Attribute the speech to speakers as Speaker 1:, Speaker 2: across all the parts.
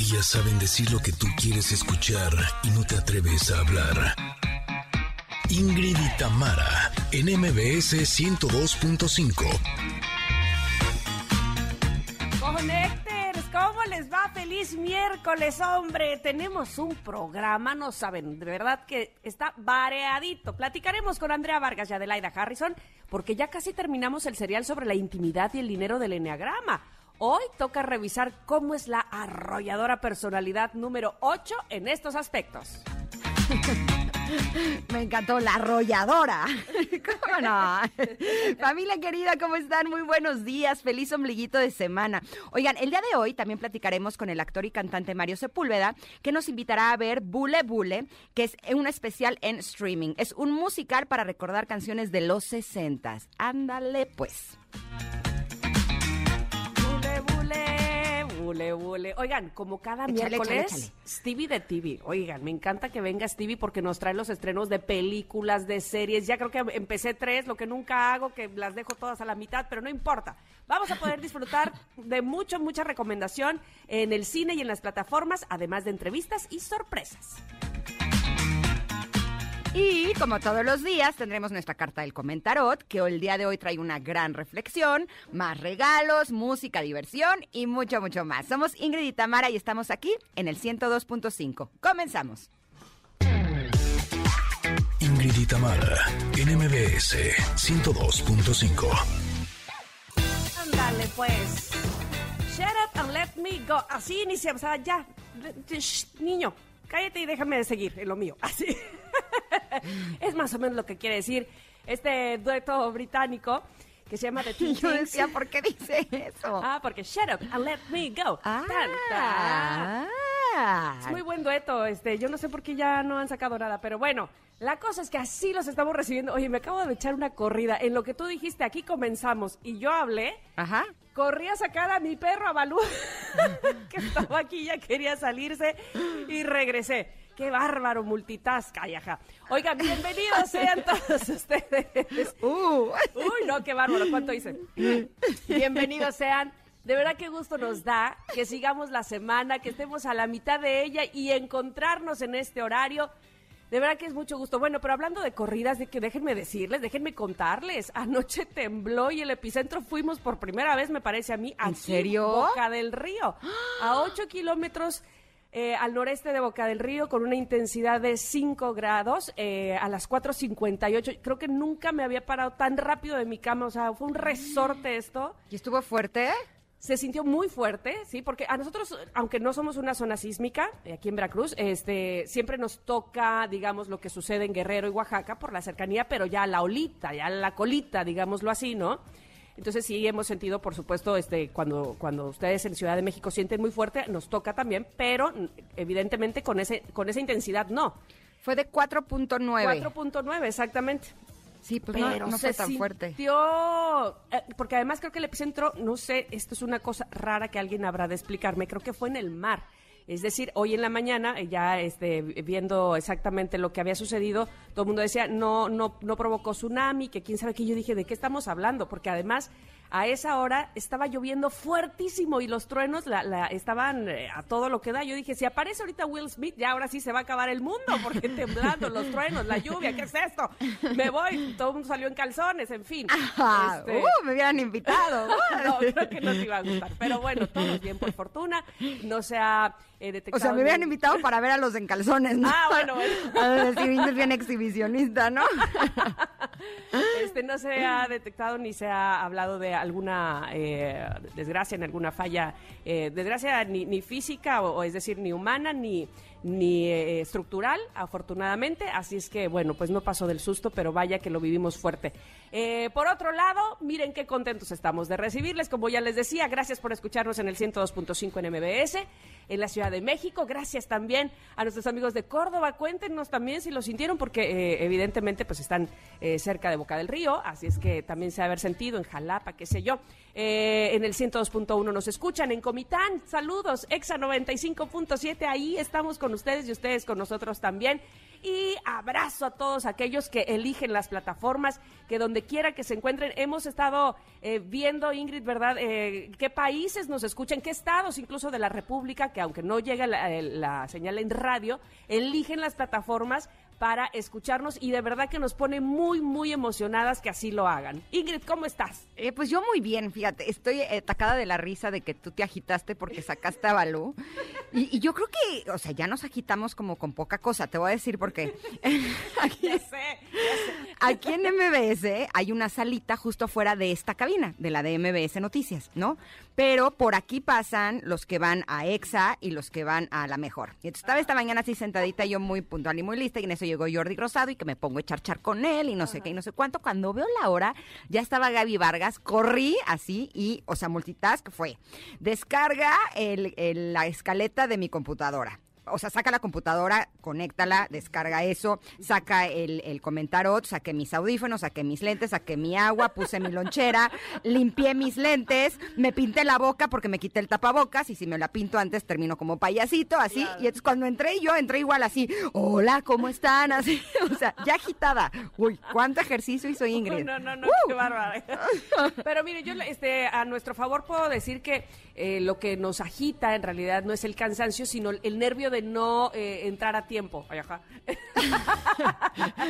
Speaker 1: Ellas saben decir lo que tú quieres escuchar y no te atreves a hablar. Ingrid y Tamara, en MBS 102.5.
Speaker 2: Conecters, ¿cómo les va? Feliz miércoles, hombre. Tenemos un programa, no saben, de verdad que está variadito. Platicaremos con Andrea Vargas y Adelaida Harrison, porque ya casi terminamos el serial sobre la intimidad y el dinero del enneagrama. Hoy toca revisar cómo es la arrolladora personalidad número 8 en estos aspectos.
Speaker 3: Me encantó la arrolladora. ¿Cómo no? Familia querida, ¿cómo están? Muy buenos días. Feliz ombliguito de semana. Oigan, el día de hoy también platicaremos con el actor y cantante Mario Sepúlveda, que nos invitará a ver Bule Bule, que es un especial en streaming. Es un musical para recordar canciones de los 60. Ándale, pues.
Speaker 2: Oigan, como cada
Speaker 3: Échale,
Speaker 2: miércoles,
Speaker 3: échale, échale.
Speaker 2: Stevie de TV. Oigan, me encanta que venga Stevie porque nos trae los estrenos de películas, de series. Ya creo que empecé tres, lo que nunca hago, que las dejo todas a la mitad, pero no importa. Vamos a poder disfrutar de mucha, mucha recomendación en el cine y en las plataformas, además de entrevistas y sorpresas.
Speaker 3: Y como todos los días tendremos nuestra carta del comentarot, que el día de hoy trae una gran reflexión, más regalos, música, diversión y mucho, mucho más. Somos Ingrid y Tamara y estamos aquí en el 102.5. Comenzamos.
Speaker 1: Ingrid y Tamara, en MBS 102.5.
Speaker 2: Ándale, pues. Shut up and let me go. Así inicia, o sea, ya. Niño, cállate y déjame de seguir en lo mío. Así. es más o menos lo que quiere decir este dueto británico que se llama The Teen
Speaker 3: Yo decía, ¿por qué dice eso?
Speaker 2: Ah, porque shut up and let me go.
Speaker 3: Ah,
Speaker 2: Tan, tan. Es muy buen dueto, este, yo no sé por qué ya no han sacado nada, pero bueno, la cosa es que así los estamos recibiendo. Oye, me acabo de echar una corrida. En lo que tú dijiste, aquí comenzamos y yo hablé,
Speaker 3: Ajá.
Speaker 2: corrí a sacar a mi perro a Balú, que estaba aquí, ya quería salirse y regresé. Qué bárbaro, multitask, ay, ajá. Oigan, bienvenidos sean todos ustedes.
Speaker 3: Uh.
Speaker 2: Uy, no, qué bárbaro, ¿cuánto hice? Bienvenidos sean. De verdad qué gusto nos da que sigamos la semana, que estemos a la mitad de ella y encontrarnos en este horario. De verdad que es mucho gusto. Bueno, pero hablando de corridas, de que déjenme decirles, déjenme contarles. Anoche tembló y el epicentro fuimos por primera vez, me parece a mí,
Speaker 3: ¿En
Speaker 2: aquí,
Speaker 3: serio?
Speaker 2: Boca del Río, a 8 kilómetros eh, al noreste de Boca del Río, con una intensidad de 5 grados, eh, a las 4.58. Creo que nunca me había parado tan rápido de mi cama, o sea, fue un resorte esto.
Speaker 3: ¿Y estuvo fuerte?
Speaker 2: Se sintió muy fuerte, sí, porque a nosotros, aunque no somos una zona sísmica eh, aquí en Veracruz, este, siempre nos toca, digamos, lo que sucede en Guerrero y Oaxaca por la cercanía, pero ya la olita, ya la colita, digámoslo así, ¿no? Entonces sí hemos sentido, por supuesto, este, cuando, cuando ustedes en Ciudad de México sienten muy fuerte, nos toca también, pero mm, evidentemente con ese, con esa intensidad no.
Speaker 3: Fue de 4.9.
Speaker 2: 4.9, exactamente.
Speaker 3: Sí, pues no,
Speaker 2: pero
Speaker 3: no
Speaker 2: se
Speaker 3: fue tan fuerte.
Speaker 2: sintió, eh, porque además creo que el epicentro, no sé, esto es una cosa rara que alguien habrá de explicarme, creo que fue en el mar. Es decir, hoy en la mañana, eh, ya este, viendo exactamente lo que había sucedido, todo el mundo decía, no, no, no provocó tsunami, que quién sabe qué. Yo dije, ¿de qué estamos hablando? Porque además, a esa hora estaba lloviendo fuertísimo y los truenos la, la- estaban eh, a todo lo que da. Yo dije, si aparece ahorita Will Smith, ya ahora sí se va a acabar el mundo, porque temblando, los truenos, la lluvia, ¿qué es esto? Me voy, todo el mundo salió en calzones, en fin.
Speaker 3: Ah,
Speaker 2: Este,
Speaker 3: uh, me hubieran invitado.
Speaker 2: no, creo que no te iba a gustar. Pero bueno, todos bien por fortuna. No se ha eh, detectado.
Speaker 3: O sea, me hubieran invitado para ver a los en calzones, ¿no?
Speaker 2: Ah, bueno, bueno.
Speaker 3: A decir, bien exhibicionista, ¿no?
Speaker 2: Este, no se ha detectado ni se ha hablado de alguna eh, desgracia, en alguna falla, eh, desgracia ni, ni física, o, o es decir, ni humana, ni, ni eh, estructural, afortunadamente. Así es que, bueno, pues no pasó del susto, pero vaya que lo vivimos fuerte. Eh, por otro lado, miren qué contentos estamos de recibirles. Como ya les decía, gracias por escucharnos en el 102.5 en MBS, en la Ciudad de México. Gracias también a nuestros amigos de Córdoba. Cuéntenos también si lo sintieron, porque eh, evidentemente pues están cerca de Boca del Río, así es que también se ha haber sentido en Jalapa, que sé yo. En el 102.1 nos escuchan en Comitán. Saludos, Exa 95.7. Ahí estamos con ustedes y ustedes con nosotros también. Y abrazo a todos aquellos que eligen las plataformas, que donde quiera que se encuentren, hemos estado eh, viendo, Ingrid, ¿verdad? Eh, qué países nos escuchan, qué estados incluso de la República, que aunque no llega la, la señal en radio, eligen las plataformas para escucharnos y de verdad que nos pone muy, muy emocionadas que así lo hagan. Ingrid, ¿cómo estás?
Speaker 3: Eh, pues yo muy bien, fíjate, estoy atacada de la risa de que tú te agitaste porque sacaste a Balú. Y, y, yo creo que, o sea, ya nos agitamos como con poca cosa, te voy a decir por qué.
Speaker 2: aquí, ya sé,
Speaker 3: aquí en MBS hay una salita justo afuera de esta cabina, de la de MBS Noticias, ¿no? Pero por aquí pasan los que van a EXA y los que van a La Mejor. Y entonces estaba esta mañana así sentadita yo muy puntual y muy lista y en eso llegó Jordi Rosado y que me pongo a echar char con él y no sé Ajá. qué y no sé cuánto. Cuando veo la hora, ya estaba Gaby Vargas, corrí así y, o sea, multitask fue. Descarga el, el, la escaleta de mi computadora o sea, saca la computadora, conéctala, descarga eso, saca el, el comentarot, saqué mis audífonos, saqué mis lentes, saqué mi agua, puse mi lonchera, limpié mis lentes, me pinté la boca porque me quité el tapabocas y si me la pinto antes termino como payasito, así. Claro. Y entonces cuando entré yo, entré igual así, hola, ¿cómo están? Así, o sea, ya agitada. Uy, ¿cuánto ejercicio hizo Ingrid?
Speaker 2: No, no, no, uh. qué bárbara. Pero mire, yo este, a nuestro favor puedo decir que eh, lo que nos agita en realidad no es el cansancio, sino el nervio de no eh, entrar a tiempo. Ay, ajá.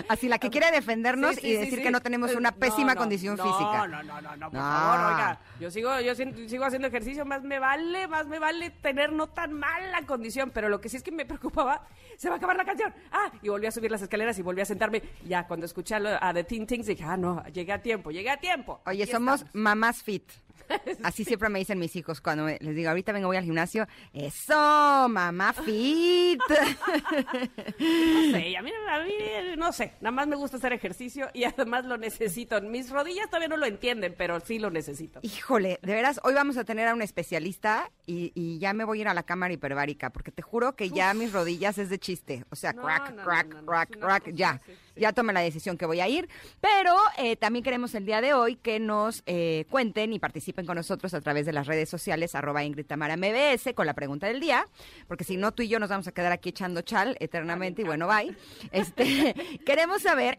Speaker 3: Así la que quiere defendernos sí, sí, y decir sí, que no tenemos una pésima
Speaker 2: no, no,
Speaker 3: condición
Speaker 2: no,
Speaker 3: física.
Speaker 2: No, no, no, no, por favor, oiga. Yo sigo, yo sigo haciendo ejercicio, más me vale, más me vale tener no tan mala condición, pero lo que sí es que me preocupaba, se va a acabar la canción. Ah, y volví a subir las escaleras y volví a sentarme. Ya, cuando escuché a The Teen Things dije, ah, no, llegué a tiempo, llegué a tiempo.
Speaker 3: Oye, Aquí somos estamos. mamás fit. Así siempre me dicen mis hijos cuando me, les digo, ahorita vengo, voy al gimnasio. Eso, mamá fit.
Speaker 2: no sé, a mí, a mí, no sé, nada más me gusta hacer ejercicio y además lo necesito. Mis rodillas todavía no lo entienden, pero sí lo necesito.
Speaker 3: Híjole, de veras, hoy vamos a tener a un especialista y, y ya me voy a ir a la cámara hiperbárica, porque te juro que Uf. ya mis rodillas es de chiste. O sea, no, crack, no, crack, no, crack, crack, ya. Sí, sí. Ya tomé la decisión que voy a ir. Pero eh, también queremos el día de hoy que nos eh, cuenten y participen con nosotros a través de las redes sociales, arroba Ingrid Tamara MBS, con la pregunta del día, porque si no, tú y yo nos vamos a quedar aquí echando chal eternamente y bueno, bye. Este, queremos saber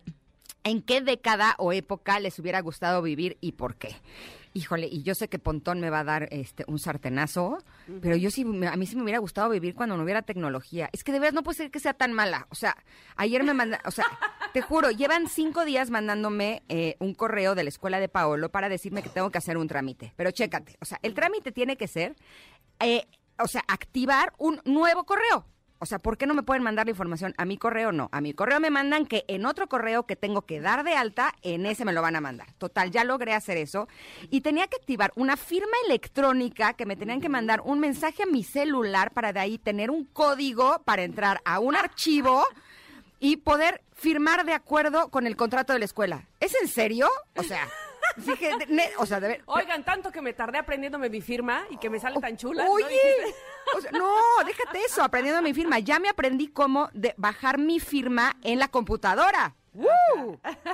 Speaker 3: en qué década o época les hubiera gustado vivir y por qué. Híjole, y yo sé que Pontón me va a dar este un sartenazo, uh -huh. pero yo sí, a mí sí me hubiera gustado vivir cuando no hubiera tecnología. Es que de verdad no puede ser que sea tan mala. O sea, ayer me mandaron, o sea, te juro, llevan cinco días mandándome eh, un correo de la escuela de Paolo para decirme que tengo que hacer un trámite. Pero chécate, o sea, el trámite tiene que ser, eh, o sea, activar un nuevo correo. O sea, ¿por qué no me pueden mandar la información a mi correo? No, a mi correo me mandan que en otro correo que tengo que dar de alta, en ese me lo van a mandar. Total, ya logré hacer eso. Y tenía que activar una firma electrónica que me tenían que mandar un mensaje a mi celular para de ahí tener un código para entrar a un archivo y poder firmar de acuerdo con el contrato de la escuela. ¿Es en serio? O sea... Dije, ne, o sea, de ver,
Speaker 2: Oigan, tanto que me tardé aprendiéndome mi firma y que me sale tan chula.
Speaker 3: Oye, ¿no? O sea, no, déjate eso, aprendiendo mi firma. Ya me aprendí cómo de bajar mi firma en la computadora.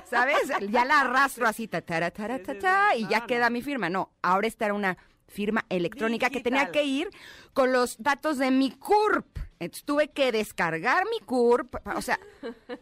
Speaker 3: ¿Sabes? Ya la arrastro así, ta, ta, ta, ta, ta, y ya queda mi firma. No, ahora esta era una firma electrónica que tenía que ir con los datos de mi CURP. Entonces tuve que descargar mi CURP. O sea,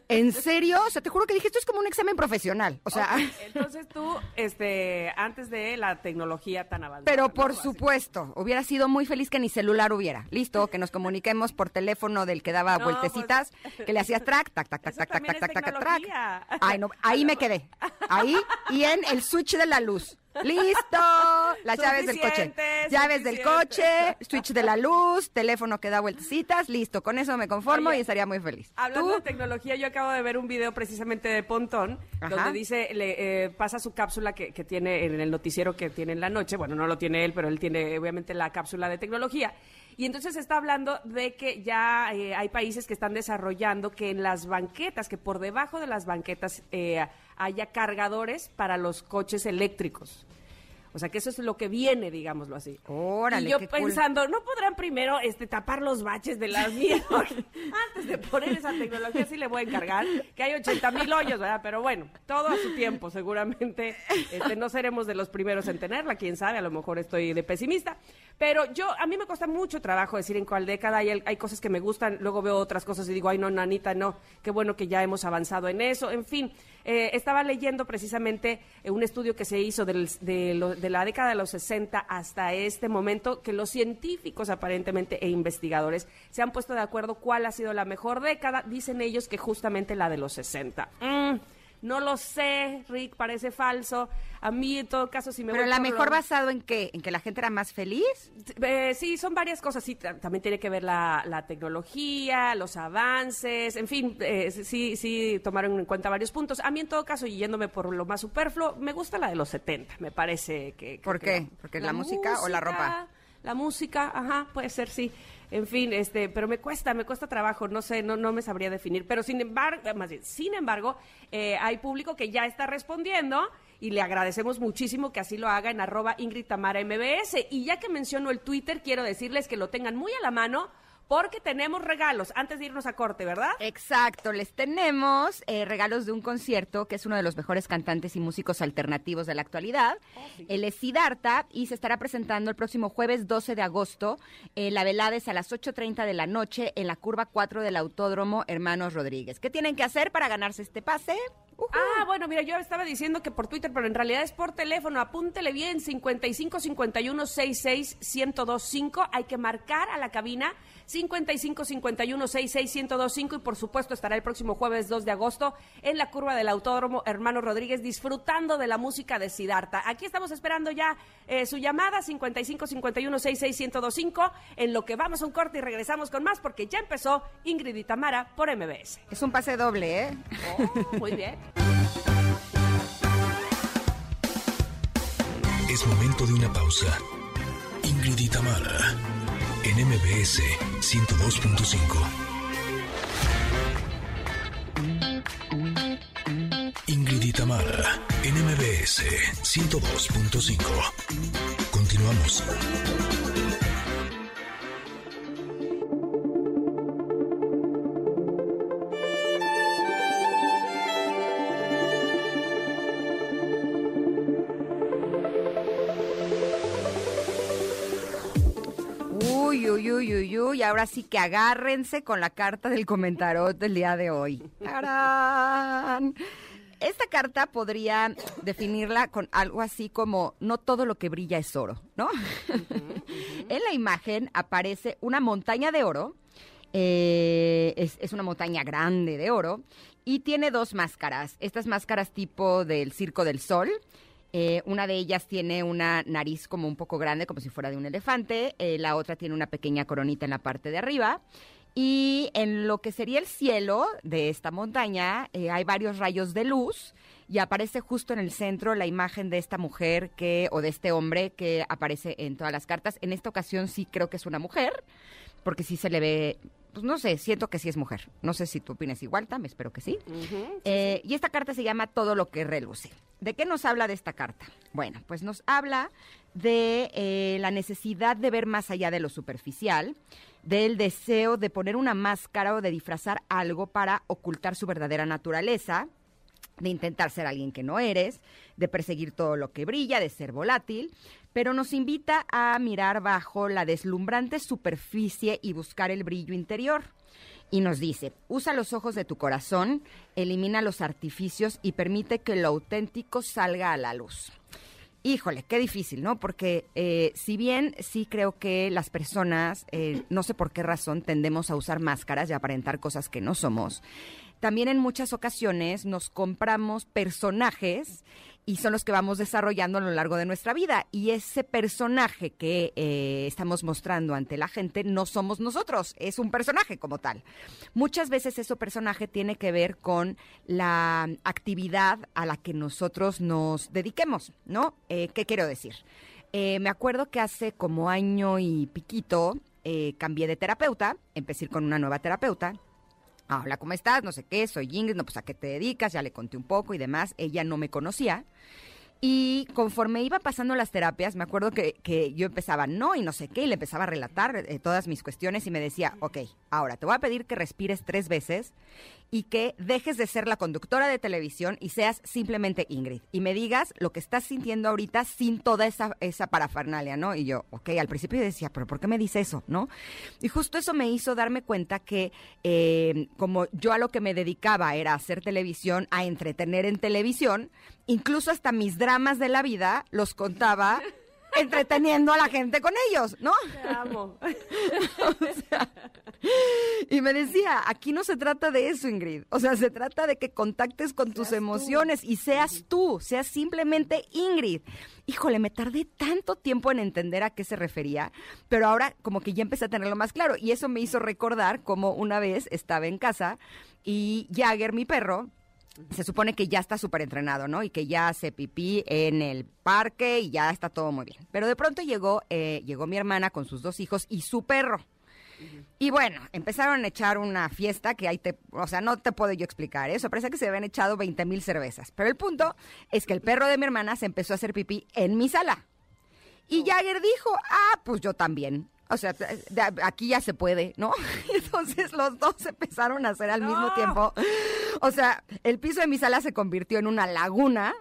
Speaker 3: ¿en serio? O sea, te juro que dije, esto es como un examen profesional. O sea.
Speaker 2: Okay. Entonces tú, este, antes de la tecnología tan avanzada.
Speaker 3: Pero por ¿no? supuesto, hubiera sido muy feliz que ni celular hubiera. Listo, que nos comuniquemos por teléfono del que daba no, vueltecitas, pues, que le hacía track, tac, tac, tac, tac, tac, tac, tac, tac, track. Ay, no, ahí me quedé. Ahí y en el switch de la luz. Listo, las llaves del coche. Llaves del coche, switch de la luz, teléfono que da vueltecitas, listo. Con eso me conformo Oye, y estaría muy feliz.
Speaker 2: Hablando ¿Tú? de tecnología, yo acabo de ver un video precisamente de Pontón, Ajá. donde dice, le eh, pasa su cápsula que, que, tiene en el noticiero que tiene en la noche. Bueno, no lo tiene él, pero él tiene obviamente la cápsula de tecnología. Y entonces está hablando de que ya eh, hay países que están desarrollando que en las banquetas, que por debajo de las banquetas eh, haya cargadores para los coches eléctricos. O sea, que eso es lo que viene, digámoslo así.
Speaker 3: Órale,
Speaker 2: y yo
Speaker 3: qué cool.
Speaker 2: pensando, ¿no podrán primero este, tapar los baches de las mías? Antes de poner esa tecnología, sí le voy a encargar, que hay 80 mil hoyos, ¿verdad? Pero bueno, todo a su tiempo, seguramente. Este, no seremos de los primeros en tenerla, quién sabe, a lo mejor estoy de pesimista. Pero yo, a mí me cuesta mucho trabajo decir en cuál década hay, hay cosas que me gustan, luego veo otras cosas y digo, ay, no, nanita, no, qué bueno que ya hemos avanzado en eso. En fin, eh, estaba leyendo precisamente eh, un estudio que se hizo de, lo- de la década de los 60 hasta este momento, que los científicos aparentemente e investigadores se han puesto de acuerdo cuál ha sido la mejor década. Dicen ellos que justamente la de los 60. Mm, no lo sé, Rick, parece falso. A mí, en todo caso, si me
Speaker 3: Pero
Speaker 2: voy
Speaker 3: la
Speaker 2: por
Speaker 3: mejor
Speaker 2: lo-
Speaker 3: basado en qué? ¿En que la gente era más feliz?
Speaker 2: eh, sí, son varias cosas. Sí, ta- también tiene que ver la, la tecnología, los avances, en fin, eh, sí, sí tomaron en cuenta varios puntos. A mí, en todo caso, y yéndome por lo más superfluo, me gusta la de los 70. Me parece que.
Speaker 3: ¿Por
Speaker 2: que-
Speaker 3: qué? ¿Porque la música o la ropa?
Speaker 2: La música, ajá, puede ser, sí. En fin, este, pero me cuesta, me cuesta trabajo, no sé, no, no me sabría definir. Pero sin embargo, más bien, sin embargo, eh, hay público que ya está respondiendo y le agradecemos muchísimo que así lo haga en arroba Ingrid Tamara MBS. Y ya que menciono el Twitter, quiero decirles que lo tengan muy a la mano porque tenemos regalos antes de irnos a corte, ¿verdad?
Speaker 3: Exacto, les tenemos eh, regalos de un concierto que es uno de los mejores cantantes y músicos alternativos de la actualidad. Él es Siddhartha y se estará presentando el próximo jueves 12 de agosto. Eh, la velada es a las 8.30 de la noche en la curva 4 del Autódromo Hermanos Rodríguez. ¿Qué tienen que hacer para ganarse este pase?
Speaker 2: Ah, bueno, mira, yo estaba diciendo que por Twitter, pero en realidad es por teléfono. Apúntele bien, 55 51 66 1025. Hay que marcar a la cabina 55 51 66 1025 y por supuesto estará el próximo jueves 2 de agosto en la curva del Autódromo Hermano Rodríguez disfrutando de la música de Sidarta. Aquí estamos esperando ya eh, su llamada 55 51 66 1025 en lo que vamos a un corte y regresamos con más porque ya empezó Ingrid y Tamara por MBS.
Speaker 3: Es un pase doble, ¿eh?
Speaker 2: Oh, muy bien.
Speaker 1: Es momento de una pausa. Ingrid y Tamara, en MBS 102.5. Ingrid y Tamara, en MBS 102.5. Continuamos.
Speaker 3: Uy, uy. Ahora sí que agárrense con la carta del comentarot del día de hoy. ¡Tarán! Esta carta podría definirla con algo así como no todo lo que brilla es oro, ¿no? en la imagen aparece una montaña de oro. eh, es, es una montaña grande de oro y tiene dos máscaras. Estas máscaras tipo del Circo del Sol. Eh, una de ellas tiene una nariz como un poco grande, como si fuera de un elefante. eh, la otra tiene una pequeña coronita en la parte de arriba. Y en lo que sería el cielo de esta montaña eh, hay varios rayos de luz y aparece justo en el centro la imagen de esta mujer que o de este hombre que aparece en todas las cartas. En esta ocasión sí creo que es una mujer, porque sí se le ve, pues no sé, siento que sí es mujer. No sé si tú opinas igual, Tam, espero que sí. Eh, y esta carta se llama Todo lo que reluce. ¿De qué nos habla de esta carta? Bueno, pues nos habla de eh, la necesidad de ver más allá de lo superficial, del deseo de poner una máscara o de disfrazar algo para ocultar su verdadera naturaleza, de intentar ser alguien que no eres, de perseguir todo lo que brilla, de ser volátil, pero nos invita a mirar bajo la deslumbrante superficie y buscar el brillo interior. Y nos dice, usa los ojos de tu corazón, elimina los artificios y permite que lo auténtico salga a la luz. Híjole, qué difícil, ¿no? Porque eh, si bien sí creo que las personas, eh, no sé por qué razón, tendemos a usar máscaras y aparentar cosas que no somos, también en muchas ocasiones nos compramos personajes y son los que vamos desarrollando a lo largo de nuestra vida. Y ese personaje que eh, estamos mostrando ante la gente no somos nosotros, es un personaje como tal. Muchas veces ese personaje tiene que ver con la actividad a la que nosotros nos dediquemos, ¿no? Eh, ¿Qué quiero decir? Eh, me acuerdo que hace como año y piquito eh, cambié de terapeuta, empecé con una nueva terapeuta. Ah, hola, ¿cómo estás? No sé qué, soy Ingrid, no, pues a qué te dedicas, ya le conté un poco y demás. Ella no me conocía. Y conforme iba pasando las terapias, me acuerdo que, que yo empezaba no y no sé qué, y le empezaba a relatar eh, todas mis cuestiones y me decía, ok, ahora te voy a pedir que respires tres veces y que dejes de ser la conductora de televisión y seas simplemente Ingrid. Y me digas lo que estás sintiendo ahorita sin toda esa, esa parafernalia, ¿no? Y yo, ok, al principio decía, pero ¿por qué me dice eso, no? Y justo eso me hizo darme cuenta que eh, como yo a lo que me dedicaba era hacer televisión, a entretener en televisión, incluso hasta mis dramas de la vida los contaba entreteniendo a la gente con ellos, ¿no?
Speaker 2: Te amo.
Speaker 3: y me decía, aquí no se trata de eso, Ingrid. O sea, se trata de que contactes con tus emociones y seas tú, seas simplemente Ingrid. Híjole, me tardé tanto tiempo en entender a qué se refería, pero ahora como que ya empecé a tenerlo más claro. Y eso me hizo recordar como una vez estaba en casa y Jagger, mi perro, se supone que ya está súper entrenado, ¿no? Y que ya hace pipí en el parque y ya está todo muy bien. Pero de pronto llegó, eh, llegó mi hermana con sus dos hijos y su perro. Y bueno, empezaron a echar una fiesta que ahí te, o sea, no te puedo yo explicar eso, parece que se habían echado 20 mil cervezas. Pero el punto es que el perro de mi hermana se empezó a hacer pipí en mi sala. Y Jagger dijo, ah, pues yo también. O sea, aquí ya se puede, ¿no? Entonces los dos empezaron a hacer al mismo tiempo. O sea, el piso de mi sala se convirtió en una laguna.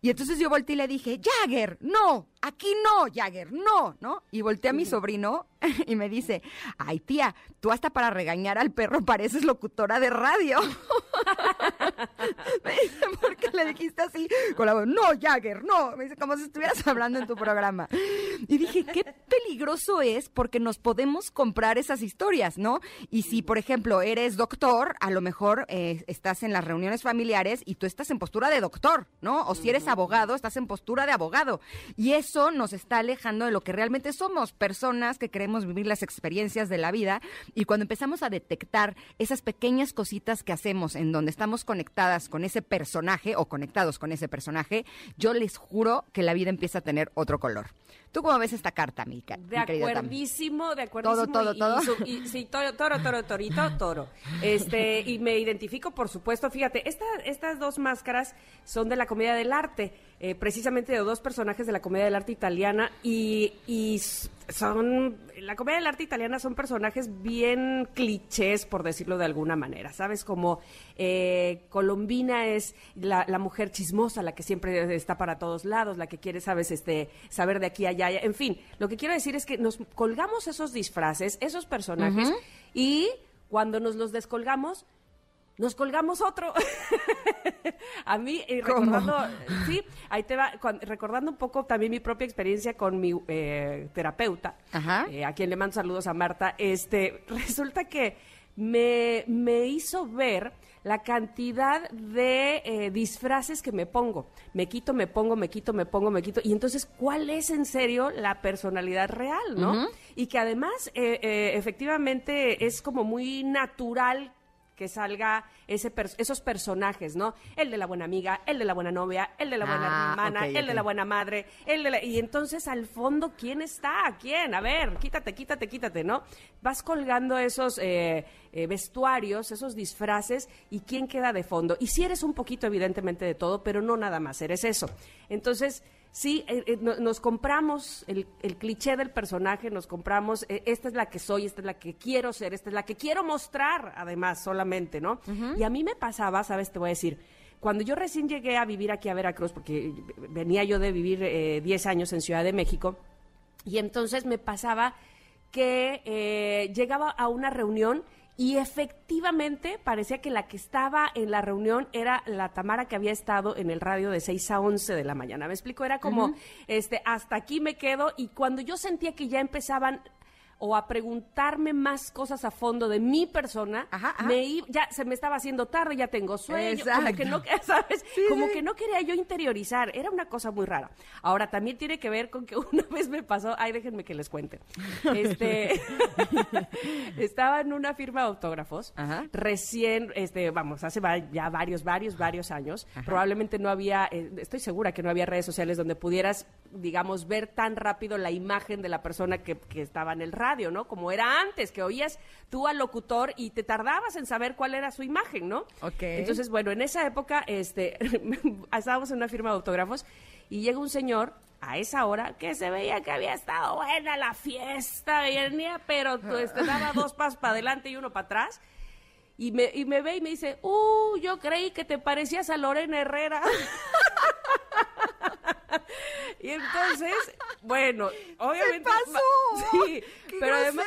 Speaker 3: Y entonces yo volteé y le dije, Jagger, no, aquí no, Jagger, no, ¿no? Y volteé a mi sobrino y me dice, ay tía, tú hasta para regañar al perro pareces locutora de radio. me dice, ¿por qué le dijiste así? Con la voz, no, Jagger, no. Me dice, como si estuvieras hablando en tu programa. Y dije, qué peligroso es porque nos podemos comprar esas historias, ¿no? Y si, por ejemplo, eres doctor, a lo mejor eh, estás en las reuniones familiares y tú estás en postura de doctor, ¿no? O si eres abogado, estás en postura de abogado. Y eso nos está alejando de lo que realmente somos, personas que queremos vivir las experiencias de la vida. Y cuando empezamos a detectar esas pequeñas cositas que hacemos en donde estamos conectadas con ese personaje o conectados con ese personaje, yo les juro que la vida empieza a tener otro color. ¿Tú cómo ves esta carta, mi,
Speaker 2: De acuerdísimo, de acuerdísimo.
Speaker 3: Todo, todo, todo.
Speaker 2: y y- sí, toro, toro, toro, torito, toro. Este, y me identifico, por supuesto, fíjate, esta- estas dos máscaras son de la comedia del arte, eh, precisamente de dos personajes de la comedia del arte italiana, y, y son, la comedia del arte italiana son personajes bien clichés, por decirlo de alguna manera, ¿sabes? Como eh, Colombina es la, la mujer chismosa, la que siempre está para todos lados, la que quiere, sabes, este, saber de aquí a allá, en fin, lo que quiero decir es que nos colgamos esos disfraces, esos personajes, y cuando nos los descolgamos, nos colgamos otro. a mí, eh,
Speaker 3: ¿Cómo?
Speaker 2: recordando, sí, ahí te va, recordando un poco también mi propia experiencia con mi eh, terapeuta,
Speaker 3: Ajá.
Speaker 2: eh, a quien le mando saludos a Marta, este, resulta que me, me hizo ver la cantidad de eh, disfraces que me pongo. Me quito, me pongo, me quito, me pongo, me quito. Y entonces, ¿cuál es en serio la personalidad real, no? Y que además, eh, eh, efectivamente, es como muy natural que salga ese pers- esos personajes, ¿no? El de la buena amiga, el de la buena novia, el de la buena
Speaker 3: Ah,
Speaker 2: hermana, el de la buena madre, el de la... Y entonces, al fondo, ¿quién está? ¿Quién? A ver, quítate, quítate, quítate, ¿no? Vas colgando esos eh, eh, vestuarios, esos disfraces, y ¿quién queda de fondo? Y si eres un poquito, evidentemente, de todo, pero no nada más, eres eso. Entonces... Sí, eh, eh, no- nos compramos el, el cliché del personaje, nos compramos, eh, esta es la que soy, esta es la que quiero ser, esta es la que quiero mostrar, además, solamente, ¿no? Y a mí me pasaba, ¿sabes? Te voy a decir, cuando yo recién llegué a vivir aquí a Veracruz, porque venía yo de vivir eh, 10 años en Ciudad de México, y entonces me pasaba que eh, llegaba a una reunión y efectivamente parecía que la que estaba en la reunión era la Tamara que había estado en el radio de 6 a 11 de la mañana. ¿Me explico? Era como, este, hasta aquí me quedo y cuando yo sentía que ya empezaban o a preguntarme más cosas a fondo de mi persona,
Speaker 3: Ajá, ajá.
Speaker 2: me i- ya se me estaba haciendo tarde, ya tengo sueño, como que no. ¿sabes?
Speaker 3: Sí,
Speaker 2: como
Speaker 3: sí.
Speaker 2: que no quería yo interiorizar, era una cosa muy rara. Ahora también tiene que ver con que una vez me pasó, ay, déjenme que les cuente. Este estaba en una firma de autógrafos,
Speaker 3: Ajá.
Speaker 2: recién, este, vamos, hace ya varios, varios, varios años. Probablemente no había, eh, estoy segura que no había redes sociales donde pudieras, digamos, ver tan rápido la imagen de la persona que, que estaba en el radio, ¿no? Como era antes, que oías tú al locutor y te tardabas en saber cuál era su imagen, ¿no?
Speaker 3: Ok.
Speaker 2: Entonces, bueno, en esa época, este, estábamos en una firma de autógrafos y llega un señor a esa hora que se veía que había estado buena la fiesta, venía, pero pues, te daba dos pasos para adelante y uno para atrás. Y me, y me ve y me dice, uh, yo creí que te parecías a Lorena Herrera. y entonces, bueno, obviamente...
Speaker 3: pasó?
Speaker 2: Sí, pero además,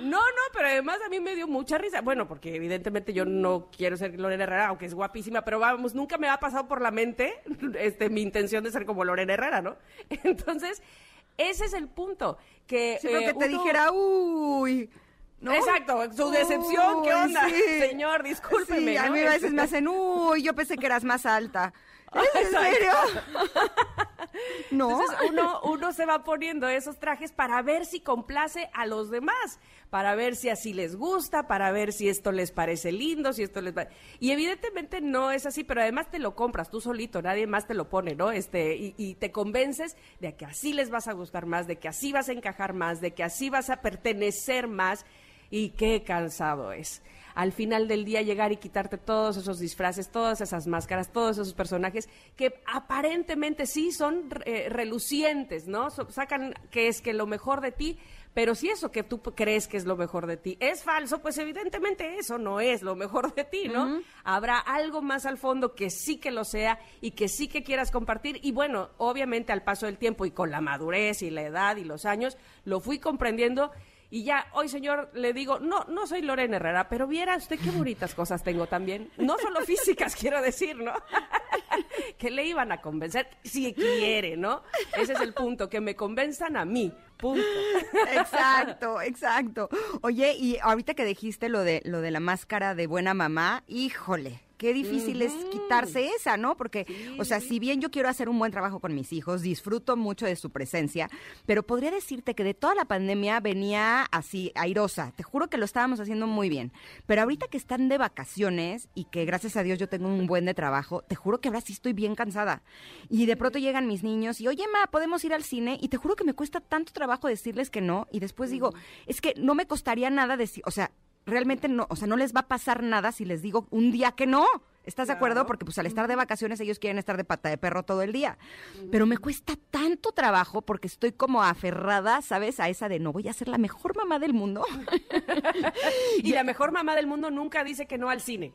Speaker 2: no, no, pero además a mí me dio mucha risa. Bueno, porque evidentemente yo no quiero ser Lorena Herrera, aunque es guapísima, pero vamos, nunca me ha pasado por la mente este, mi intención de ser como Lorena Herrera, ¿no? Entonces, ese es el punto. Que,
Speaker 3: sí, que te dijera, uy...
Speaker 2: Exacto, su decepción, ¿qué onda? Señor, discúlpeme.
Speaker 3: Sí, a mí a veces me hacen, uy, yo pensé que eras más alta. ¿En serio?
Speaker 2: no. Entonces uno, uno se va poniendo esos trajes para ver si complace a los demás, para ver si así les gusta, para ver si esto les parece lindo, si esto les va... Y evidentemente no es así, pero además te lo compras tú solito, nadie más te lo pone, ¿no? Este, y, y te convences de que así les vas a gustar más, de que así vas a encajar más, de que así vas a pertenecer más y qué cansado es. Al final del día llegar y quitarte todos esos disfraces, todas esas máscaras, todos esos personajes que aparentemente sí son eh, relucientes, ¿no? sacan que es que lo mejor de ti, pero si eso que tú crees que es lo mejor de ti es falso, pues evidentemente eso no es lo mejor de ti, ¿no? Habrá algo más al fondo que sí que lo sea y que sí que quieras compartir. Y bueno, obviamente al paso del tiempo y con la madurez y la edad y los años, lo fui comprendiendo y ya hoy, señor, le digo, no, no soy Lorena Herrera, pero viera usted qué bonitas cosas tengo también. No solo físicas, quiero decir, ¿no? que le iban a convencer, si quiere, ¿no? Ese es el punto, que me convenzan a mí, punto.
Speaker 3: exacto, exacto. Oye, y ahorita que dijiste lo de, lo de la máscara de buena mamá, híjole, qué difícil es quitarse esa, ¿no? Porque, o sea, si bien yo quiero hacer un buen trabajo con mis hijos, disfruto mucho de su presencia, pero podría decirte que de toda la pandemia venía así, airosa. Te juro que lo estábamos haciendo muy bien. Pero ahorita que están de vacaciones y que gracias a Dios yo tengo un buen de trabajo, te juro que ahora sí estoy bien cansada. Y de pronto llegan mis niños y, oye, ma, ¿podemos ir al cine? Y te juro que me cuesta tanto trabajo decirles que no. Y después digo, es que no me costaría nada decir, o sea, realmente no, o sea, no les va a pasar nada si les digo un día que no. ¿Estás de acuerdo? Porque pues al estar de vacaciones ellos quieren estar de pata de perro todo el día. Pero me cuesta tanto trabajo porque estoy como aferrada, ¿sabes? A esa de no voy a ser la mejor mamá del mundo.
Speaker 2: y la mejor mamá del mundo nunca dice que no al cine.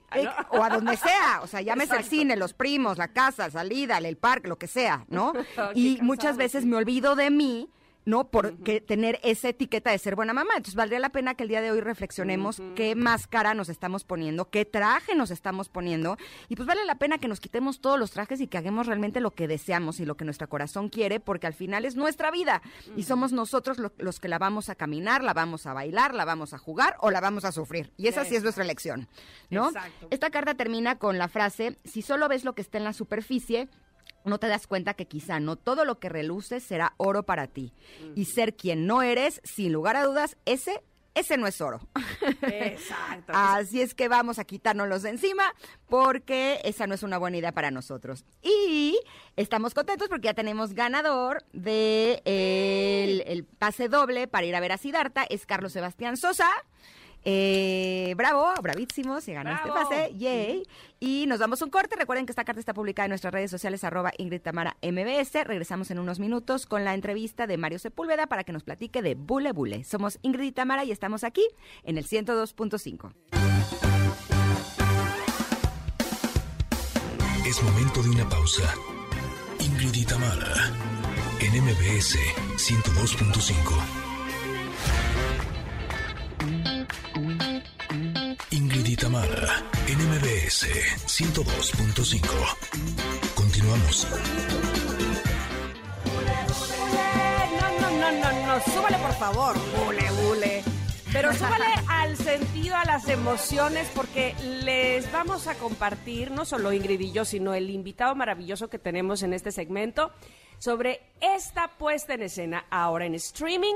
Speaker 3: O a donde sea. O sea, llámese el cine, los primos, la casa, salida, el parque, lo que sea, ¿no? y muchas veces me olvido de mí ¿no? Por tener esa etiqueta de ser buena mamá. Entonces, valdría la pena que el día de hoy reflexionemos qué máscara nos estamos poniendo, qué traje nos estamos poniendo. Y pues vale la pena que nos quitemos todos los trajes y que hagamos realmente lo que deseamos y lo que nuestro corazón quiere, porque al final es nuestra vida. Y somos nosotros los que la vamos a caminar, la vamos a bailar, la vamos a jugar o la vamos a sufrir. Y esa sí es nuestra elección, ¿no? Esta carta termina con la frase, si solo ves lo que está en la superficie, no te das cuenta que quizá no todo lo que reluce será oro para ti. Y ser quien no eres, sin lugar a dudas, ese ese no es oro.
Speaker 2: Exacto.
Speaker 3: Así es que vamos a quitárnoslos de encima porque esa no es una buena idea para nosotros. Y estamos contentos porque ya tenemos ganador de el, pase doble para ir a ver a Sidarta. Es Carlos Sebastián Sosa. Eh, bravo, bravísimo, se ganó este pase, yay. Y nos damos un corte. Recuerden que esta carta está publicada en nuestras redes sociales, arroba Ingrid Tamara MBS. Regresamos en unos minutos con la entrevista de Mario Sepúlveda para que nos platique de Bule Bule. Somos Ingrid Tamara y estamos aquí en el 102.5.
Speaker 1: Es momento de una pausa. Ingrid Tamara en MBS 102.5. Y Tamara, NMBS 102.5. Continuamos.
Speaker 2: No, no, no, no, no, súbale por favor, bule, bule. Pero súbale al sentido, a las emociones, porque les vamos a compartir, no solo Ingrid y yo, sino el invitado maravilloso que tenemos en este segmento, sobre esta puesta en escena ahora en streaming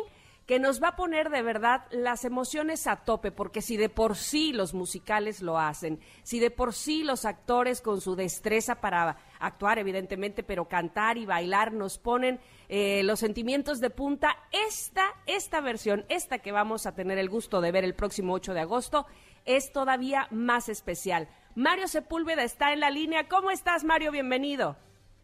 Speaker 2: que nos va a poner de verdad las emociones a tope, porque si de por sí los musicales lo hacen, si de por sí los actores con su destreza para actuar, evidentemente, pero cantar y bailar nos ponen eh, los sentimientos de punta, esta, esta versión, esta que vamos a tener el gusto de ver el próximo 8 de agosto, es todavía más especial. Mario Sepúlveda está en la línea. ¿Cómo estás, Mario? Bienvenido.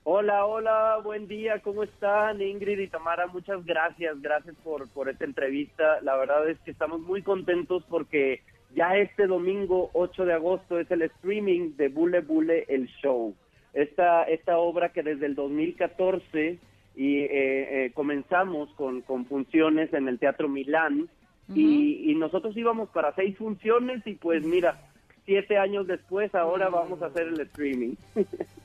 Speaker 4: Hola, hola, buen día, ¿cómo están? Ingrid y Tamara, muchas gracias, gracias por, por esta entrevista. La verdad es que estamos muy contentos porque ya este domingo 8 de agosto es el streaming de Bule Bule el Show. Esta, esta obra que desde el 2014 y, eh, eh, comenzamos con, con funciones en el Teatro Milán y, y nosotros íbamos para seis funciones y pues mira, siete años después ahora vamos a hacer el streaming.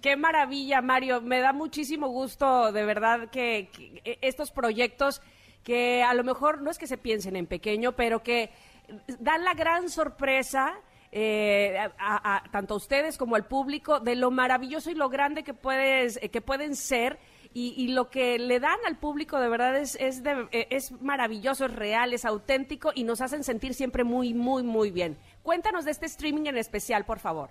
Speaker 2: Qué maravilla, Mario. Me da muchísimo gusto, de verdad, que, que estos proyectos que a lo mejor no es que se piensen en pequeño, pero que dan la gran sorpresa eh, a, tanto a ustedes como al público de lo maravilloso y lo grande que puedes eh, que pueden ser y, y lo que le dan al público de verdad es es, de- eh, es maravilloso es real es auténtico y nos hacen sentir siempre muy muy muy bien cuéntanos de este streaming en especial por favor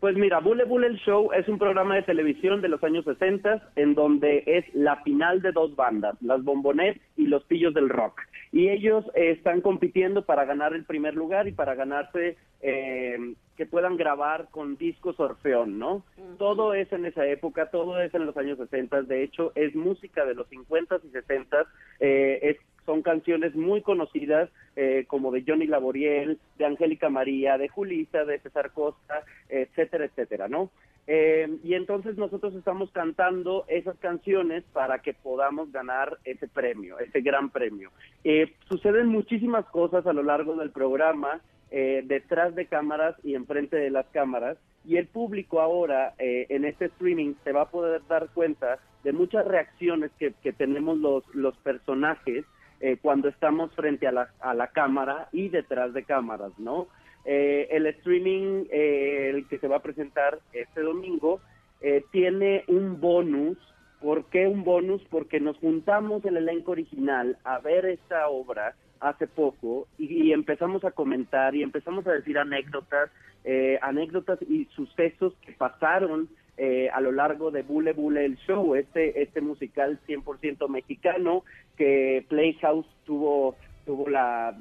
Speaker 4: Pues mira, Bule Bule el Show es un programa de televisión de los años 60 en donde es la final de dos bandas, las Bombonet y los Pillos del Rock. Y ellos eh, están compitiendo para ganar el primer lugar y para ganarse eh, que puedan grabar con discos Orfeón, ¿no? Todo es en esa época, todo es en los años 60. De hecho, es música de los 50 y 60. Eh, es son canciones muy conocidas eh, como de Johnny Laboriel, de Angélica María, de Julisa, de César Costa, etcétera, etcétera, ¿no? Eh, y entonces nosotros estamos cantando esas canciones para que podamos ganar ese premio, ese gran premio. Eh, suceden muchísimas cosas a lo largo del programa, eh, detrás de cámaras y enfrente de las cámaras, y el público ahora eh, en este streaming se va a poder dar cuenta de muchas reacciones que, que tenemos los, los personajes eh, cuando estamos frente a la, a la cámara y detrás de cámaras, ¿no? Eh, el streaming, eh, el que se va a presentar este domingo, eh, tiene un bonus. ¿Por qué un bonus? Porque nos juntamos el elenco original a ver esta obra hace poco y, y empezamos a comentar y empezamos a decir anécdotas, eh, anécdotas y sucesos que pasaron eh, a lo largo de Bule Bule el Show, este, este musical 100% mexicano que Playhouse tuvo, tuvo la,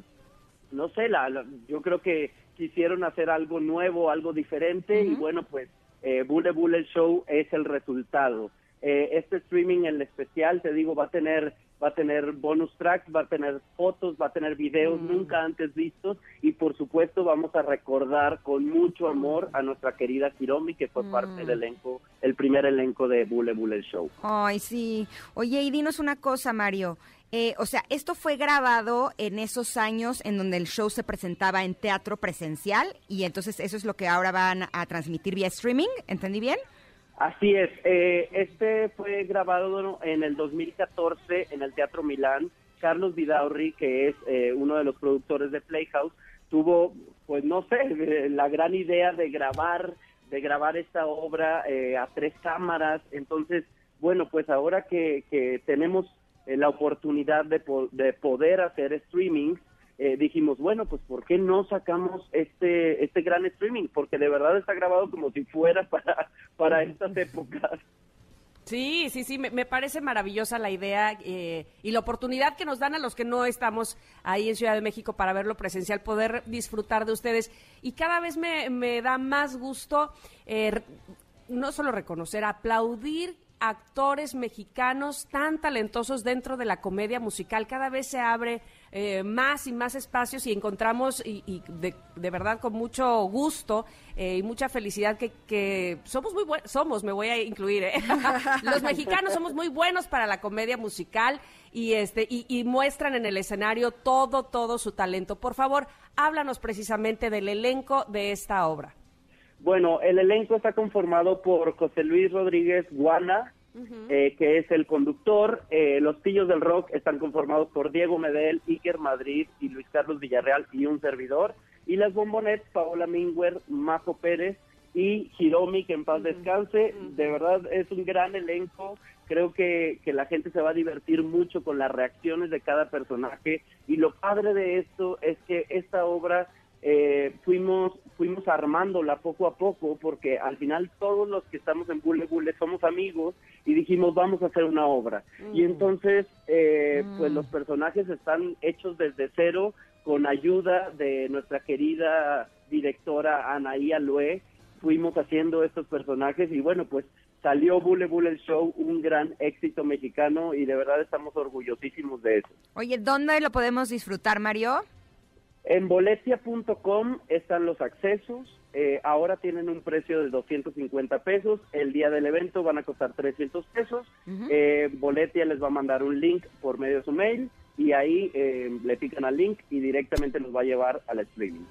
Speaker 4: no sé, la, la- yo creo que quisieron hacer algo nuevo, algo diferente y bueno, pues eh, Bule Bule el Show es el resultado. Eh, este streaming en especial, te digo, va a tener va a tener bonus tracks, va a tener fotos, va a tener videos nunca antes vistos y por supuesto vamos a recordar con mucho amor a nuestra querida Hiromi que fue parte del elenco, el primer elenco de Bule Bule Show.
Speaker 3: Ay, sí. Oye, y dinos una cosa, Mario. Eh, o sea, esto fue grabado en esos años en donde el show se presentaba en teatro presencial y entonces eso es lo que ahora van a transmitir vía streaming, ¿entendí bien?
Speaker 4: Así es, eh, este fue grabado en el 2014 en el Teatro Milán. Carlos Vidaurri, que es eh, uno de los productores de Playhouse, tuvo, pues no sé, eh, la gran idea de grabar, de grabar esta obra eh, a tres cámaras. Entonces, bueno, pues ahora que, que tenemos eh, la oportunidad de, po- de poder hacer streaming, eh, dijimos, bueno, pues ¿por qué no sacamos este este gran streaming? Porque de verdad está grabado como si fuera para, para estas épocas.
Speaker 2: Sí, sí, sí, me, me parece maravillosa la idea eh, y la oportunidad que nos dan a los que no estamos ahí en Ciudad de México para verlo presencial, poder disfrutar de ustedes. Y cada vez me, me da más gusto eh, no solo reconocer, aplaudir actores mexicanos tan talentosos dentro de la comedia musical. Cada vez se abre eh, más y más espacios y encontramos, y, de verdad con mucho gusto eh, y mucha felicidad, que, que somos muy buenos, somos, me voy a incluir, ¿eh? los mexicanos somos muy buenos para la comedia musical y, este, y, y muestran en el escenario todo, todo su talento. Por favor, háblanos precisamente del elenco de esta obra.
Speaker 4: Bueno, el elenco está conformado por José Luis Rodríguez Guana, eh, que es el conductor. Eh, los Pillos del Rock están conformados por Diego Medel, Iker Madrid y Luis Carlos Villarreal y un servidor. Y las Bombonets, Paola Minguer, Majo Pérez y Hiromi, que en paz descanse. De verdad es un gran elenco. Creo que, que la gente se va a divertir mucho con las reacciones de cada personaje. Y lo padre de esto es que esta obra eh, fuimos fuimos armándola poco a poco porque al final todos los que estamos en Bule Bule somos amigos y dijimos vamos a hacer una obra y entonces eh, pues los personajes están hechos desde cero con ayuda de nuestra querida directora Anaí Alue fuimos haciendo estos personajes y bueno pues
Speaker 5: salió Bule Bule el show, un gran éxito mexicano y de verdad estamos orgullosísimos de eso.
Speaker 3: Oye, ¿dónde lo podemos disfrutar, Mario?
Speaker 5: En boletia.com están los accesos. Eh, ahora tienen un precio de 250 pesos. El día del evento van a costar 300 pesos. Eh, Boletia les va a mandar un link por medio de su mail y ahí eh, le pican al link y directamente los va a llevar al streaming.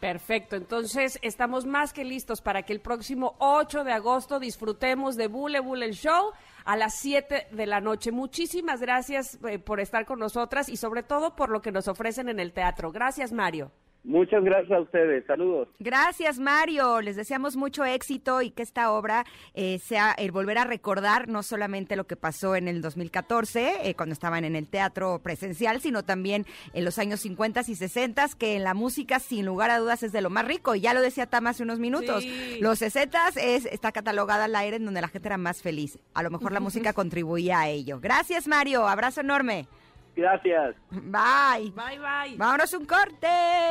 Speaker 2: Perfecto, entonces estamos más que listos para que el próximo 8 de agosto disfrutemos de Bule Bule el Show a las 7 de la noche. Muchísimas gracias eh, por estar con nosotras y sobre todo por lo que nos ofrecen en el teatro. Gracias, Mario.
Speaker 5: Muchas gracias a ustedes. Saludos.
Speaker 3: Gracias, Mario. Les deseamos mucho éxito y que esta obra eh, sea el volver a recordar no solamente lo que pasó en el 2014, eh, cuando estaban en el teatro presencial, sino también en los años 50 y 60, que en la música, sin lugar a dudas, es de lo más rico. Y ya lo decía Tam hace unos minutos. Los 60 es, está catalogada al aire en donde la gente era más feliz. A lo mejor la música contribuía a ello. Gracias, Mario. Abrazo enorme.
Speaker 5: Gracias.
Speaker 3: Bye.
Speaker 2: Bye, bye.
Speaker 3: Vámonos un corte.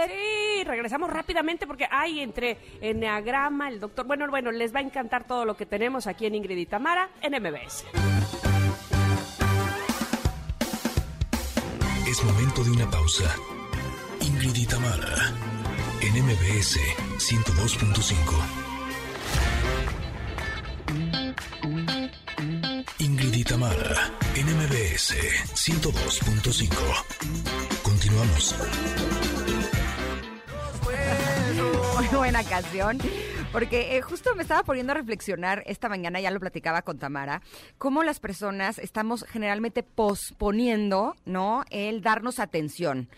Speaker 2: Sí, regresamos rápidamente porque hay entre Enneagrama, el doctor. Bueno, bueno, les va a encantar todo lo que tenemos aquí en Ingrid y Tamara en MBS.
Speaker 1: Es momento de una pausa. Ingrid y Tamara en MBS 102.5. Ingrid y Tamara, NMBS 102.5. Continuamos.
Speaker 3: Muy buena canción. Porque eh, justo me estaba poniendo a reflexionar esta mañana, ya lo platicaba con Tamara, cómo las personas estamos generalmente posponiendo, ¿no? El darnos atención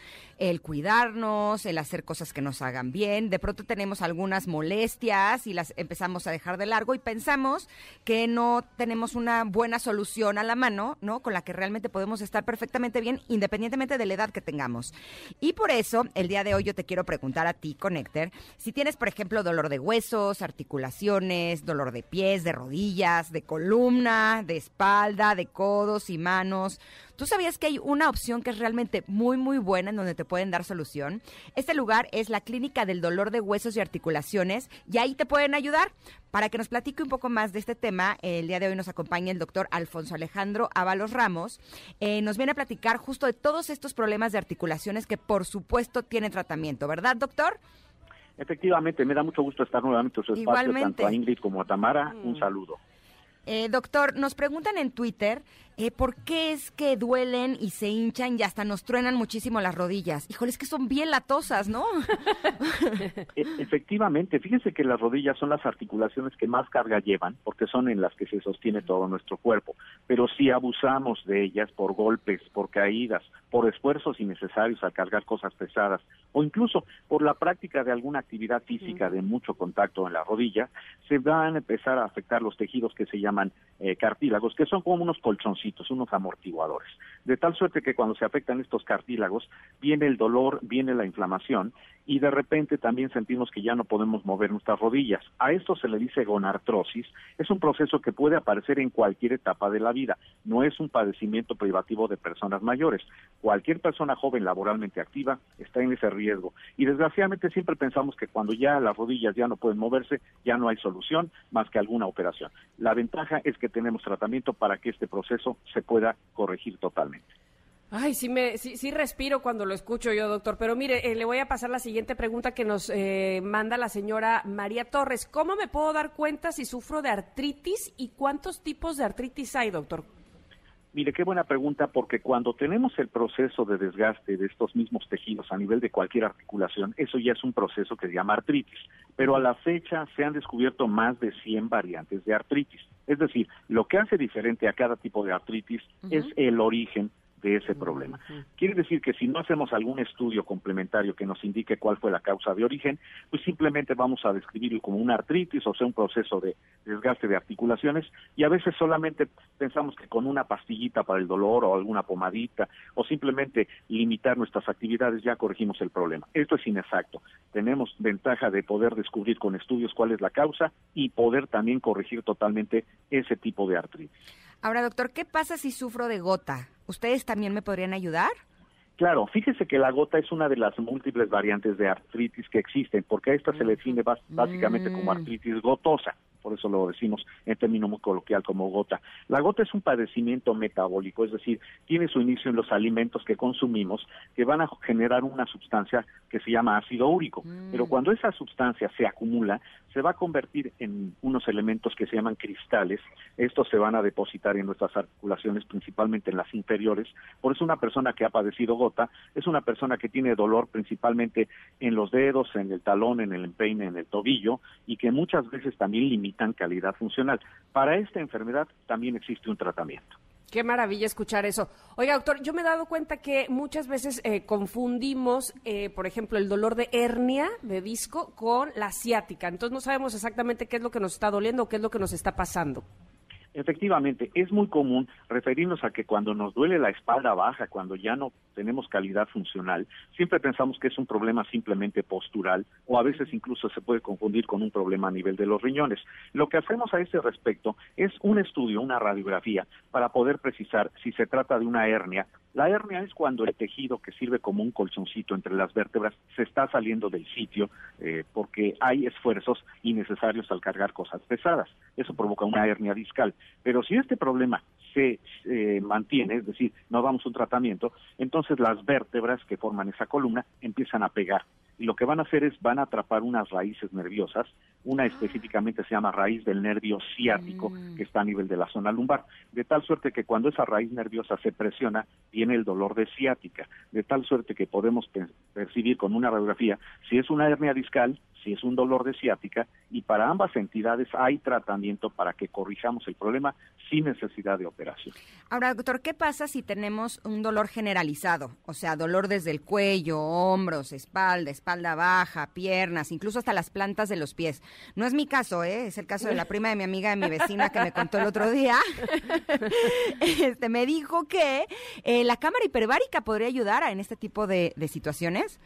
Speaker 3: el cuidarnos, el hacer cosas que nos hagan bien. De pronto tenemos algunas molestias y las empezamos a dejar de largo y pensamos que no tenemos una buena solución a la mano, ¿no? Con la que realmente podemos estar perfectamente bien independientemente de la edad que tengamos. Y por eso, el día de hoy yo te quiero preguntar a ti, Connector, si tienes, por ejemplo, dolor de huesos, articulaciones, dolor de pies, de rodillas, de columna, de espalda, de codos y manos, ¿Tú sabías que hay una opción que es realmente muy, muy buena en donde te pueden dar solución? Este lugar es la Clínica del Dolor de Huesos y Articulaciones y ahí te pueden ayudar. Para que nos platique un poco más de este tema, el día de hoy nos acompaña el doctor Alfonso Alejandro Ábalos Ramos. Eh, nos viene a platicar justo de todos estos problemas de articulaciones que por supuesto tienen tratamiento, ¿verdad, doctor?
Speaker 6: Efectivamente, me da mucho gusto estar nuevamente en su espacio, tanto a Ingrid como a Tamara. Un mm. saludo.
Speaker 3: Eh, doctor, nos preguntan en Twitter eh, por qué es que duelen y se hinchan y hasta nos truenan muchísimo las rodillas. Híjole, es que son bien latosas, ¿no?
Speaker 6: E, efectivamente, fíjense que las rodillas son las articulaciones que más carga llevan, porque son en las que se sostiene todo nuestro cuerpo. Pero si abusamos de ellas por golpes, por caídas, por esfuerzos innecesarios al cargar cosas pesadas, o incluso por la práctica de alguna actividad física de mucho contacto en la rodilla, se van a empezar a afectar los tejidos que se llaman eh, cartílagos, que son como unos colchoncitos, unos amortiguadores. De tal suerte que cuando se afectan estos cartílagos, viene el dolor, viene la inflamación y de repente también sentimos que ya no podemos mover nuestras rodillas. A esto se le dice gonartrosis. Es un proceso que puede aparecer en cualquier etapa de la vida. No es un padecimiento privativo de personas mayores. Cualquier persona joven laboralmente activa está en ese riesgo. Y desgraciadamente siempre pensamos que cuando ya las rodillas ya no pueden moverse, ya no hay solución más que alguna operación. La ventaja es que tenemos tratamiento para que este proceso se pueda corregir totalmente.
Speaker 2: Ay, sí, me, sí, sí respiro cuando lo escucho yo, doctor. Pero mire, eh, le voy a pasar la siguiente pregunta que nos eh, manda la señora María Torres. ¿Cómo me puedo dar cuenta si sufro de artritis y cuántos tipos de artritis hay, doctor?
Speaker 6: Mire, qué buena pregunta, porque cuando tenemos el proceso de desgaste de estos mismos tejidos a nivel de cualquier articulación, eso ya es un proceso que se llama artritis. Pero a la fecha se han descubierto más de 100 variantes de artritis. Es decir, lo que hace diferente a cada tipo de artritis es el origen de ese problema. Quiere decir que si no hacemos algún estudio complementario que nos indique cuál fue la causa de origen, pues simplemente vamos a describirlo como una artritis, o sea, un proceso de desgaste de articulaciones, y a veces solamente pensamos que con una pastillita para el dolor o alguna pomadita, o simplemente limitar nuestras actividades ya corregimos el problema. Esto es inexacto. Tenemos ventaja de poder descubrir con estudios cuál es la causa y poder también corregir totalmente ese tipo de artritis.
Speaker 3: Ahora, doctor, ¿qué pasa si sufro de gota? ¿Ustedes también me podrían ayudar?
Speaker 6: Claro, fíjese que la gota es una de las múltiples variantes de artritis que existen, porque a esta se le define básicamente como mm. artritis gotosa. Por eso lo decimos en término muy coloquial como gota. La gota es un padecimiento metabólico, es decir, tiene su inicio en los alimentos que consumimos que van a generar una sustancia que se llama ácido úrico, mm. pero cuando esa sustancia se acumula, se va a convertir en unos elementos que se llaman cristales, estos se van a depositar en nuestras articulaciones, principalmente en las inferiores, por eso una persona que ha padecido gota es una persona que tiene dolor principalmente en los dedos, en el talón, en el empeine, en el tobillo, y que muchas veces también limitan calidad funcional. Para esta enfermedad también existe un tratamiento.
Speaker 2: Qué maravilla escuchar eso. Oiga, doctor, yo me he dado cuenta que muchas veces eh, confundimos, eh, por ejemplo, el dolor de hernia de disco con la ciática. Entonces no sabemos exactamente qué es lo que nos está doliendo o qué es lo que nos está pasando.
Speaker 6: Efectivamente, es muy común referirnos a que cuando nos duele la espalda baja, cuando ya no tenemos calidad funcional, siempre pensamos que es un problema simplemente postural o a veces incluso se puede confundir con un problema a nivel de los riñones. Lo que hacemos a ese respecto es un estudio, una radiografía, para poder precisar si se trata de una hernia la hernia es cuando el tejido que sirve como un colchoncito entre las vértebras se está saliendo del sitio eh, porque hay esfuerzos innecesarios al cargar cosas pesadas. Eso provoca una hernia discal. Pero si este problema se mantiene, es decir, no damos un tratamiento, entonces las vértebras que forman esa columna empiezan a pegar y lo que van a hacer es van a atrapar unas raíces nerviosas, una específicamente se llama raíz del nervio ciático mm. que está a nivel de la zona lumbar, de tal suerte que cuando esa raíz nerviosa se presiona viene el dolor de ciática, de tal suerte que podemos percibir con una radiografía si es una hernia discal, si es un dolor de ciática y para ambas entidades hay tratamiento para que corrijamos el problema sin necesidad de operación.
Speaker 3: Ahora, doctor, ¿qué pasa si tenemos un dolor generalizado? O sea, dolor desde el cuello, hombros, espalda, espalda baja, piernas, incluso hasta las plantas de los pies. No es mi caso, ¿eh? Es el caso de la prima de mi amiga, de mi vecina, que me contó el otro día. este, me dijo que eh, la cámara hiperbárica podría ayudar en este tipo de situaciones.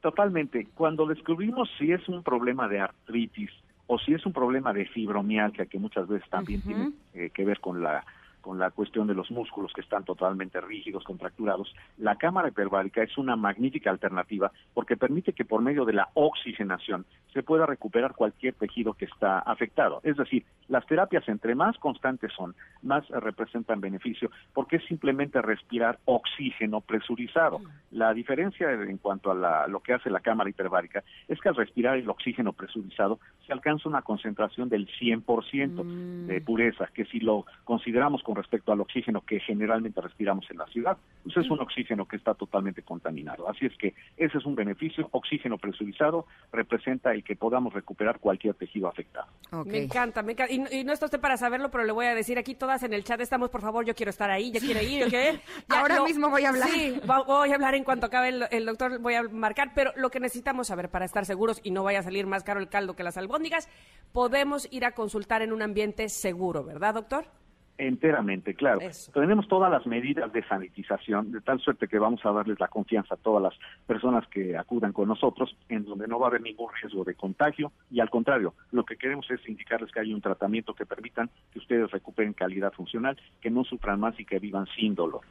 Speaker 6: Totalmente. Cuando descubrimos si es un problema de artritis o si es un problema de fibromialgia, que muchas veces también tiene eh, que ver con la con la cuestión de los músculos que están totalmente rígidos, contracturados, la cámara hiperbárica es una magnífica alternativa porque permite que por medio de la oxigenación se pueda recuperar cualquier tejido que está afectado. Es decir, las terapias entre más constantes son, más representan beneficio porque es simplemente respirar oxígeno presurizado. La diferencia en cuanto a lo que hace la cámara hiperbárica es que al respirar el oxígeno presurizado se alcanza una concentración del 100% de mm. pureza, que si lo consideramos con respecto al oxígeno que generalmente respiramos en la ciudad, pues es un oxígeno que está totalmente contaminado. Así es que ese es un beneficio. Oxígeno presurizado representa el que podamos recuperar cualquier tejido afectado.
Speaker 2: Me encanta, me encanta. Y, no está usted para saberlo, pero le voy a decir aquí todas en el chat estamos, por favor, yo quiero estar ahí, yo quiero ir, ¿ok?
Speaker 3: Ahora mismo voy a hablar.
Speaker 2: Sí, voy a hablar en cuanto acabe el, doctor, voy a marcar, pero lo que necesitamos saber para estar seguros y no vaya a salir más caro el caldo que las albóndigas, podemos ir a consultar en un ambiente seguro, ¿verdad, doctor?
Speaker 6: Enteramente, claro. Tenemos todas las medidas de sanitización, de tal suerte que vamos a darles la confianza a todas las personas que acudan con nosotros, en donde no va a haber ningún riesgo de contagio y al contrario, lo que queremos es indicarles que hay un tratamiento que permitan que ustedes recuperen calidad funcional, que no sufran más y que vivan sin dolor.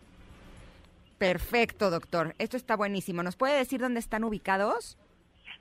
Speaker 3: Perfecto, doctor. Esto está buenísimo. ¿Nos puede decir dónde están ubicados?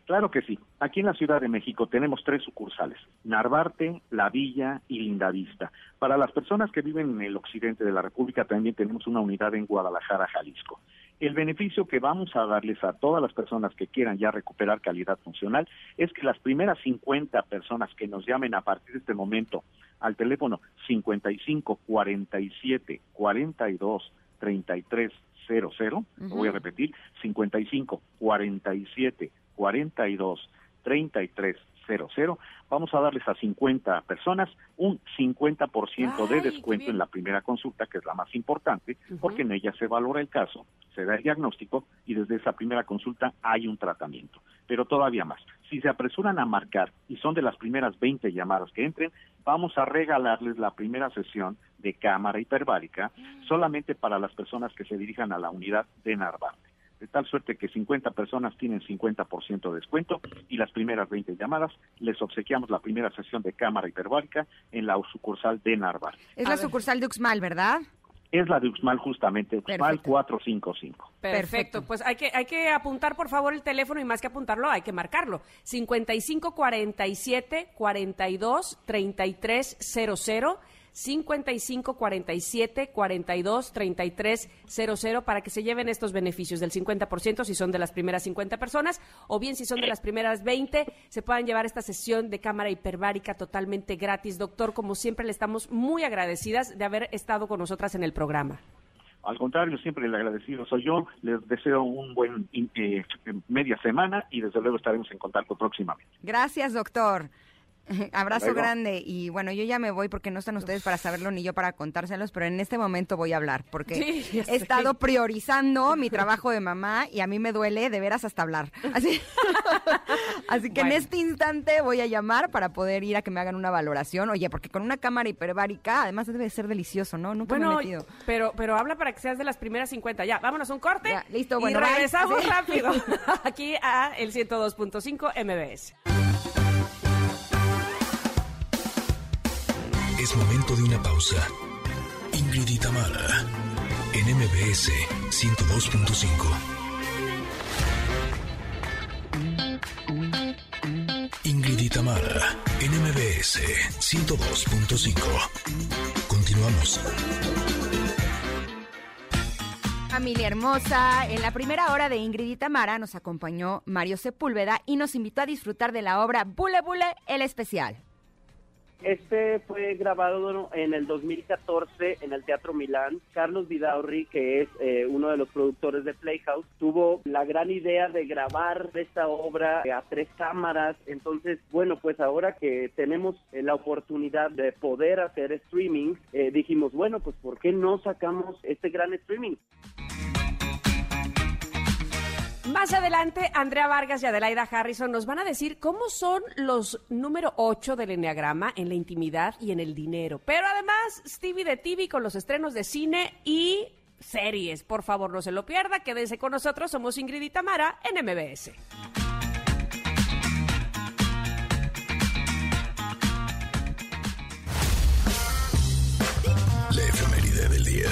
Speaker 6: Claro que sí. Aquí en la Ciudad de México tenemos tres sucursales, Narvarte, La Villa y Lindavista. Para las personas que viven en el occidente de la República también tenemos una unidad en Guadalajara, Jalisco. El beneficio que vamos a darles a todas las personas que quieran ya recuperar calidad funcional es que las primeras 50 personas que nos llamen a partir de este momento al teléfono 55 47 42 33 00, voy a repetir, 55 47 42 33 00. Vamos a darles a 50 personas un 50% de descuento en la primera consulta, que es la más importante, porque en ella se valora el caso, se da el diagnóstico y desde esa primera consulta hay un tratamiento. Pero todavía más, si se apresuran a marcar y son de las primeras 20 llamadas que entren, vamos a regalarles la primera sesión de cámara hiperbárica mm. solamente para las personas que se dirijan a la unidad de Narvarte de tal suerte que 50 personas tienen 50% de descuento y las primeras 20 llamadas les obsequiamos la primera sesión de cámara hiperbárica en la sucursal de Narvar.
Speaker 3: Es la sucursal de Uxmal, ¿verdad?
Speaker 6: es la de Uxmal justamente, Uxmal 455.
Speaker 2: Perfecto. pues hay que, hay que apuntar por favor el teléfono y más que apuntarlo hay que marcarlo. 5547 42 33 00 55 47 42 33 00 para que se lleven estos beneficios del 50% si son de las primeras 50 personas o bien si son de las primeras 20 se puedan llevar esta sesión de cámara hiperbárica totalmente gratis. Doctor, como siempre le estamos muy agradecidas de haber estado con nosotras en el programa.
Speaker 6: Al contrario, siempre le agradecido soy yo. Les deseo un buen eh, media semana y desde luego estaremos en contacto próximamente.
Speaker 3: Gracias, doctor. Abrazo grande y bueno, yo ya me voy porque no están ustedes para saberlo ni yo para contárselos, pero en este momento voy a hablar porque he estado priorizando mi trabajo de mamá y a mí me duele de veras hasta hablar. Así, así que en este instante voy a llamar para poder ir a que me hagan una valoración. Oye, porque con una cámara hiperbárica además debe ser delicioso, ¿no? Nunca
Speaker 2: bueno,
Speaker 3: me he metido.
Speaker 2: Pero, pero habla para que seas de las primeras 50. Ya, vámonos un corte.
Speaker 3: listo, bueno,
Speaker 2: y regresamos rápido aquí a el 102.5 MBS.
Speaker 1: Momento de una pausa. Ingrid y Tamara, en MBS 102.5. Ingrid y en MBS 102.5. Continuamos.
Speaker 3: Familia hermosa, en la primera hora de Ingrid y Tamara nos acompañó Mario Sepúlveda y nos invitó a disfrutar de la obra Bule Bule el especial.
Speaker 5: Este fue grabado en el 2014 en el Teatro Milán. Carlos Vidaurri, que es eh, uno de los productores de Playhouse, tuvo la gran idea de grabar esta obra a tres cámaras. Entonces, bueno, pues ahora que tenemos eh, la oportunidad de poder hacer streaming, eh, dijimos, bueno, pues ¿por qué no sacamos este gran streaming?
Speaker 2: Más adelante, Andrea Vargas y Adelaida Harrison nos van a decir cómo son los número 8 del Enneagrama en la intimidad y en el dinero. Pero además, Stevie de TV con los estrenos de cine y series. Por favor, no se lo pierda, quédense con nosotros. Somos Ingrid y Tamara en MBS.
Speaker 1: La efeméride del día.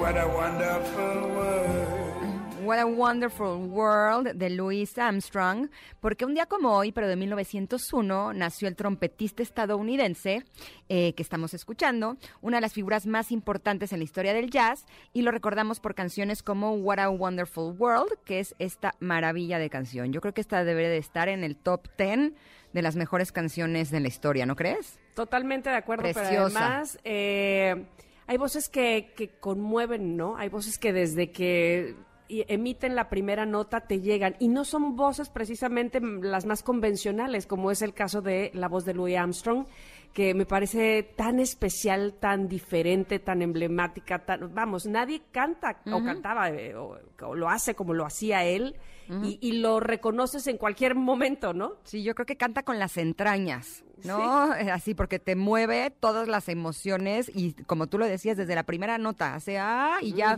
Speaker 3: What a wonderful world. What a wonderful world de Louis Armstrong, porque un día como hoy, pero de 1901, nació el trompetista estadounidense eh, que estamos escuchando, una de las figuras más importantes en la historia del jazz, y lo recordamos por canciones como What a Wonderful World, que es esta maravilla de canción. Yo creo que esta debería de estar en el top 10 de las mejores canciones de la historia, ¿no crees?
Speaker 2: Totalmente de acuerdo, pero además... Eh, hay voces que, que conmueven, ¿no? Hay voces que desde que emiten la primera nota te llegan y no son voces precisamente las más convencionales como es el caso de la voz de Louis Armstrong que me parece tan especial, tan diferente, tan emblemática, tan, vamos, nadie canta o cantaba eh, o, lo hace como lo hacía él y, lo reconoces en cualquier momento, ¿no?
Speaker 3: Sí, yo creo que canta con las entrañas, ¿no? Eh, así, porque te mueve todas las emociones y como tú lo decías, desde la primera nota, hace ah, y ya...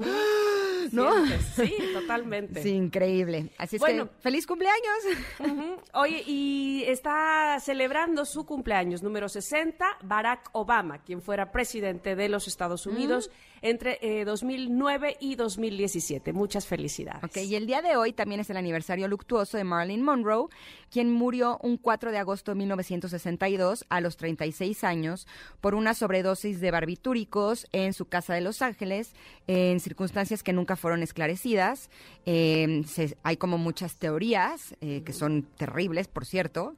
Speaker 3: ¿no?
Speaker 2: Sí, totalmente.
Speaker 3: Sí, increíble. Así es que, feliz cumpleaños.
Speaker 2: Oye, y está celebrando su cumpleaños número 60, Barack Obama, quien fuera presidente de los Estados Unidos mm. entre 2009 eh, y 2017. Muchas felicidades.
Speaker 3: Ok, y el día de hoy también es el aniversario luctuoso de Marilyn Monroe, quien murió un 4 de agosto de 1962 a los 36 años por una sobredosis de barbitúricos en su casa de Los Ángeles, en circunstancias que nunca fueron esclarecidas. Eh, hay como muchas teorías eh, que son terribles, por cierto.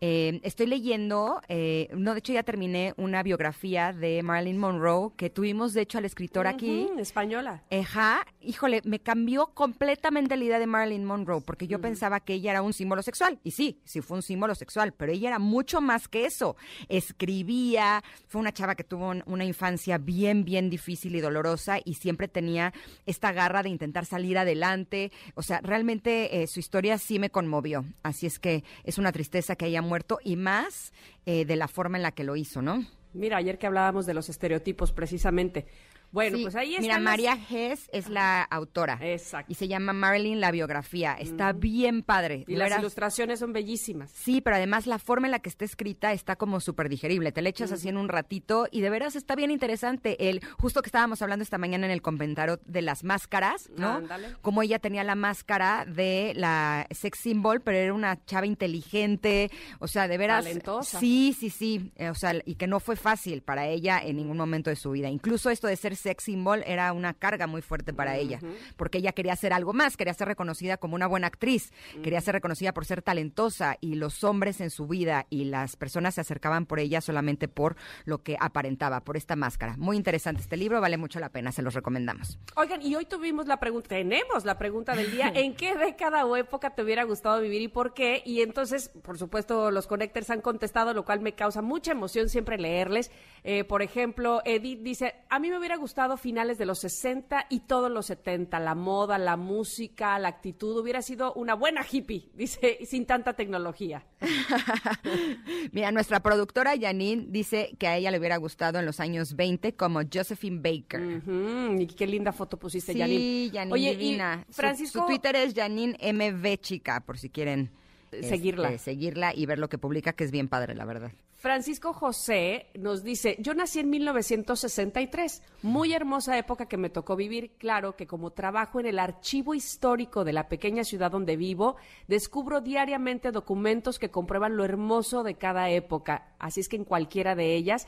Speaker 3: Eh, estoy leyendo, eh, no, de hecho ya terminé una biografía de Marilyn Monroe que tuvimos, de hecho, al escritor aquí.
Speaker 2: Española.
Speaker 3: Ajá, híjole, me cambió completamente la idea de Marilyn Monroe porque yo pensaba que ella era un símbolo sexual. Y sí, sí fue un símbolo sexual, pero ella era mucho más que eso. Escribía, fue una chava que tuvo una infancia bien, bien difícil y dolorosa y siempre tenía esta garra de intentar salir adelante. O sea, realmente eh, su historia sí me conmovió. Así es que es una tristeza que haya muerto y más eh, de la forma en la que lo hizo, ¿no?
Speaker 2: Mira, ayer que hablábamos de los estereotipos precisamente, Bueno,
Speaker 3: Sí,
Speaker 2: pues ahí está.
Speaker 3: Mira, María Hess es la autora.
Speaker 2: Exacto.
Speaker 3: Y se llama Marilyn la biografía. Está bien padre.
Speaker 2: Y las ilustraciones son bellísimas.
Speaker 3: Sí, pero además la forma en la que está escrita está como súper digerible. Te la echas así en un ratito y de veras está bien interesante. El, justo que estábamos hablando esta mañana en el comentario de las máscaras, ¿no?
Speaker 2: Ándale.
Speaker 3: Como ella tenía la máscara de la sex symbol, pero era una chava inteligente, o sea, de veras.
Speaker 2: Talentosa.
Speaker 3: Sí, sí, sí. eh, O sea, y que no fue fácil para ella en ningún momento de su vida. Incluso esto de ser sex symbol era una carga muy fuerte para ella, porque ella quería hacer algo más, quería ser reconocida como una buena actriz, quería ser reconocida por ser talentosa y los hombres en su vida y las personas se acercaban por ella solamente por lo que aparentaba, por esta máscara. Muy interesante este libro, vale mucho la pena, se los recomendamos.
Speaker 2: Oigan, y hoy tuvimos la pregunta, tenemos la pregunta del día, ¿en qué década o época te hubiera gustado vivir y por qué? Y entonces, por supuesto, los connectors han contestado, lo cual me causa mucha emoción siempre leerles. Eh, por ejemplo, Edith dice, a mí me hubiera gustado finales de los 60 y todos los 70, la moda, la música, la actitud, hubiera sido una buena hippie, dice, sin tanta tecnología.
Speaker 3: Mira, nuestra productora Janine dice que a ella le hubiera gustado en los años 20 como Josephine Baker.
Speaker 2: Y qué linda foto pusiste,
Speaker 3: Sí,
Speaker 2: Janine.
Speaker 3: Janine
Speaker 2: Oye, y
Speaker 3: divina. Su-
Speaker 2: Francisco,
Speaker 3: Su, Twitter es Janine MV Chica, por si quieren
Speaker 2: Seguirla.
Speaker 3: este, seguirla y ver lo que publica, que es bien padre, la verdad.
Speaker 2: Francisco José nos dice, yo nací en 1963, muy hermosa época que me tocó vivir, claro que como trabajo en el archivo histórico de la pequeña ciudad donde vivo, descubro diariamente documentos que comprueban lo hermoso de cada época, así es que en cualquiera de ellas.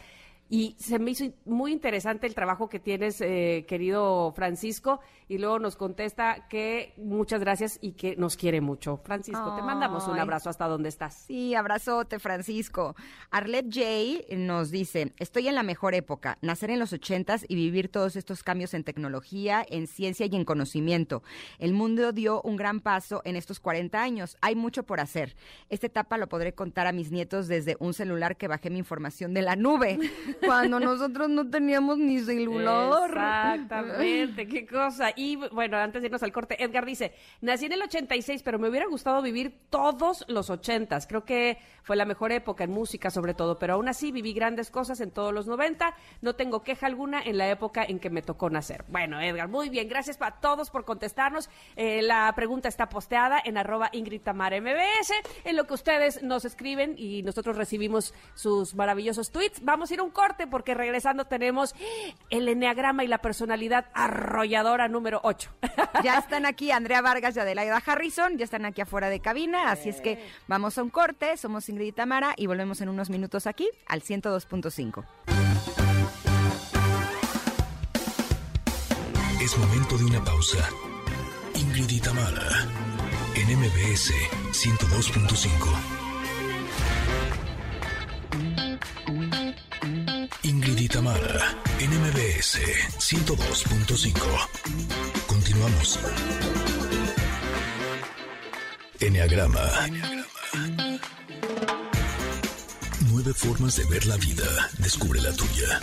Speaker 2: Y se me hizo muy interesante el trabajo que tienes, eh, querido Francisco, y luego nos contesta que muchas gracias y que nos quiere mucho. Francisco, te mandamos un abrazo hasta donde estás.
Speaker 3: Sí, abrazote, Francisco. Arlette J nos dice, estoy en la mejor época, nacer en los ochentas y vivir todos estos cambios en tecnología, en ciencia y en conocimiento. El mundo dio un gran paso en estos 40 años. Hay mucho por hacer. Esta etapa lo podré contar a mis nietos desde un celular que bajé mi información de la nube, cuando nosotros no teníamos ni celular.
Speaker 2: Exactamente, qué cosa. Y bueno, antes de irnos al corte, Edgar dice, nací en el 86, pero me hubiera gustado vivir todos los 80. Creo que fue la mejor época en música sobre todo, pero aún así viví grandes cosas en todos los 90. No tengo queja alguna en la época en que me tocó nacer. Bueno, Edgar, muy bien. Gracias a todos por contestarnos. Eh, la pregunta está posteada en arroba Ingrid Tamara MBS, en lo que ustedes nos escriben y nosotros recibimos sus maravillosos tweets. Vamos a ir un corte porque regresando tenemos el enneagrama y la personalidad arrolladora número 8.
Speaker 3: Ya están aquí Andrea Vargas y Adelaida Harrison, ya están aquí afuera de cabina, así es que vamos a un corte, somos Ingrid y Tamara y volvemos en unos minutos aquí al 102.5.
Speaker 1: Es momento de una pausa. Ingrid y Tamara, en MBS 102.5. Tamara, en MBS 102.5. Continuamos. Enneagrama. Nueve formas de ver la vida. Descubre la tuya.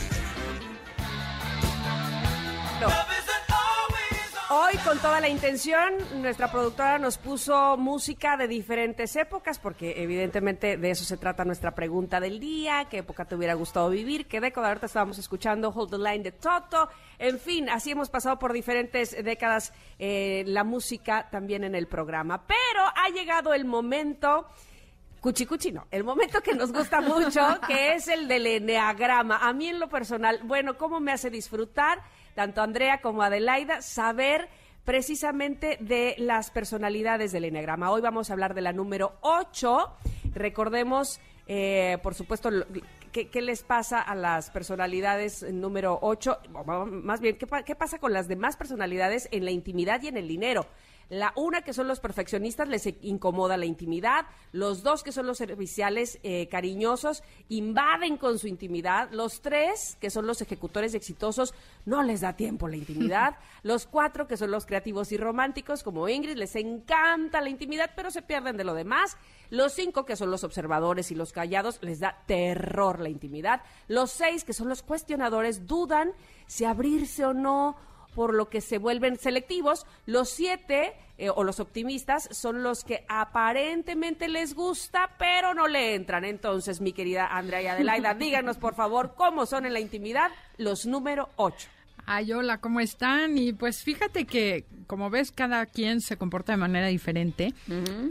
Speaker 2: Con toda la intención, nuestra productora nos puso música de diferentes épocas, porque evidentemente de eso se trata nuestra pregunta del día, qué época te hubiera gustado vivir, qué década, ahorita estábamos escuchando Hold the Line de Toto, en fin, así hemos pasado por diferentes décadas eh, la música también en el programa, pero ha llegado el momento... Cuchi cuchi no, el momento que nos gusta mucho, que es el del eneagrama. A mí en lo personal, bueno, cómo me hace disfrutar, tanto Andrea como Adelaida, saber precisamente de las personalidades del eneagrama. Hoy vamos a hablar de la número 8. Recordemos, eh, por supuesto, ¿qué, les pasa a las personalidades número 8? Más bien, ¿qué, qué pasa con las demás personalidades en la intimidad y en el dinero? La una, que son los perfeccionistas, les incomoda la intimidad. Los dos, que son los serviciales eh, cariñosos, invaden con su intimidad. Los tres, que son los ejecutores exitosos, no les da tiempo la intimidad. los cuatro, que son los creativos y románticos, como Ingrid, les encanta la intimidad, pero se pierden de lo demás. Los cinco, que son los observadores y los callados, les da terror la intimidad. Los seis, que son los cuestionadores, dudan si abrirse o no por lo que se vuelven selectivos. Los siete eh, o los optimistas son los que aparentemente les gusta, pero no le entran. Entonces, mi querida Andrea y Adelaida, díganos por favor cómo son en la intimidad los número ocho.
Speaker 7: Ay, hola, ¿cómo están? Y pues fíjate que, como ves, cada quien se comporta de manera diferente.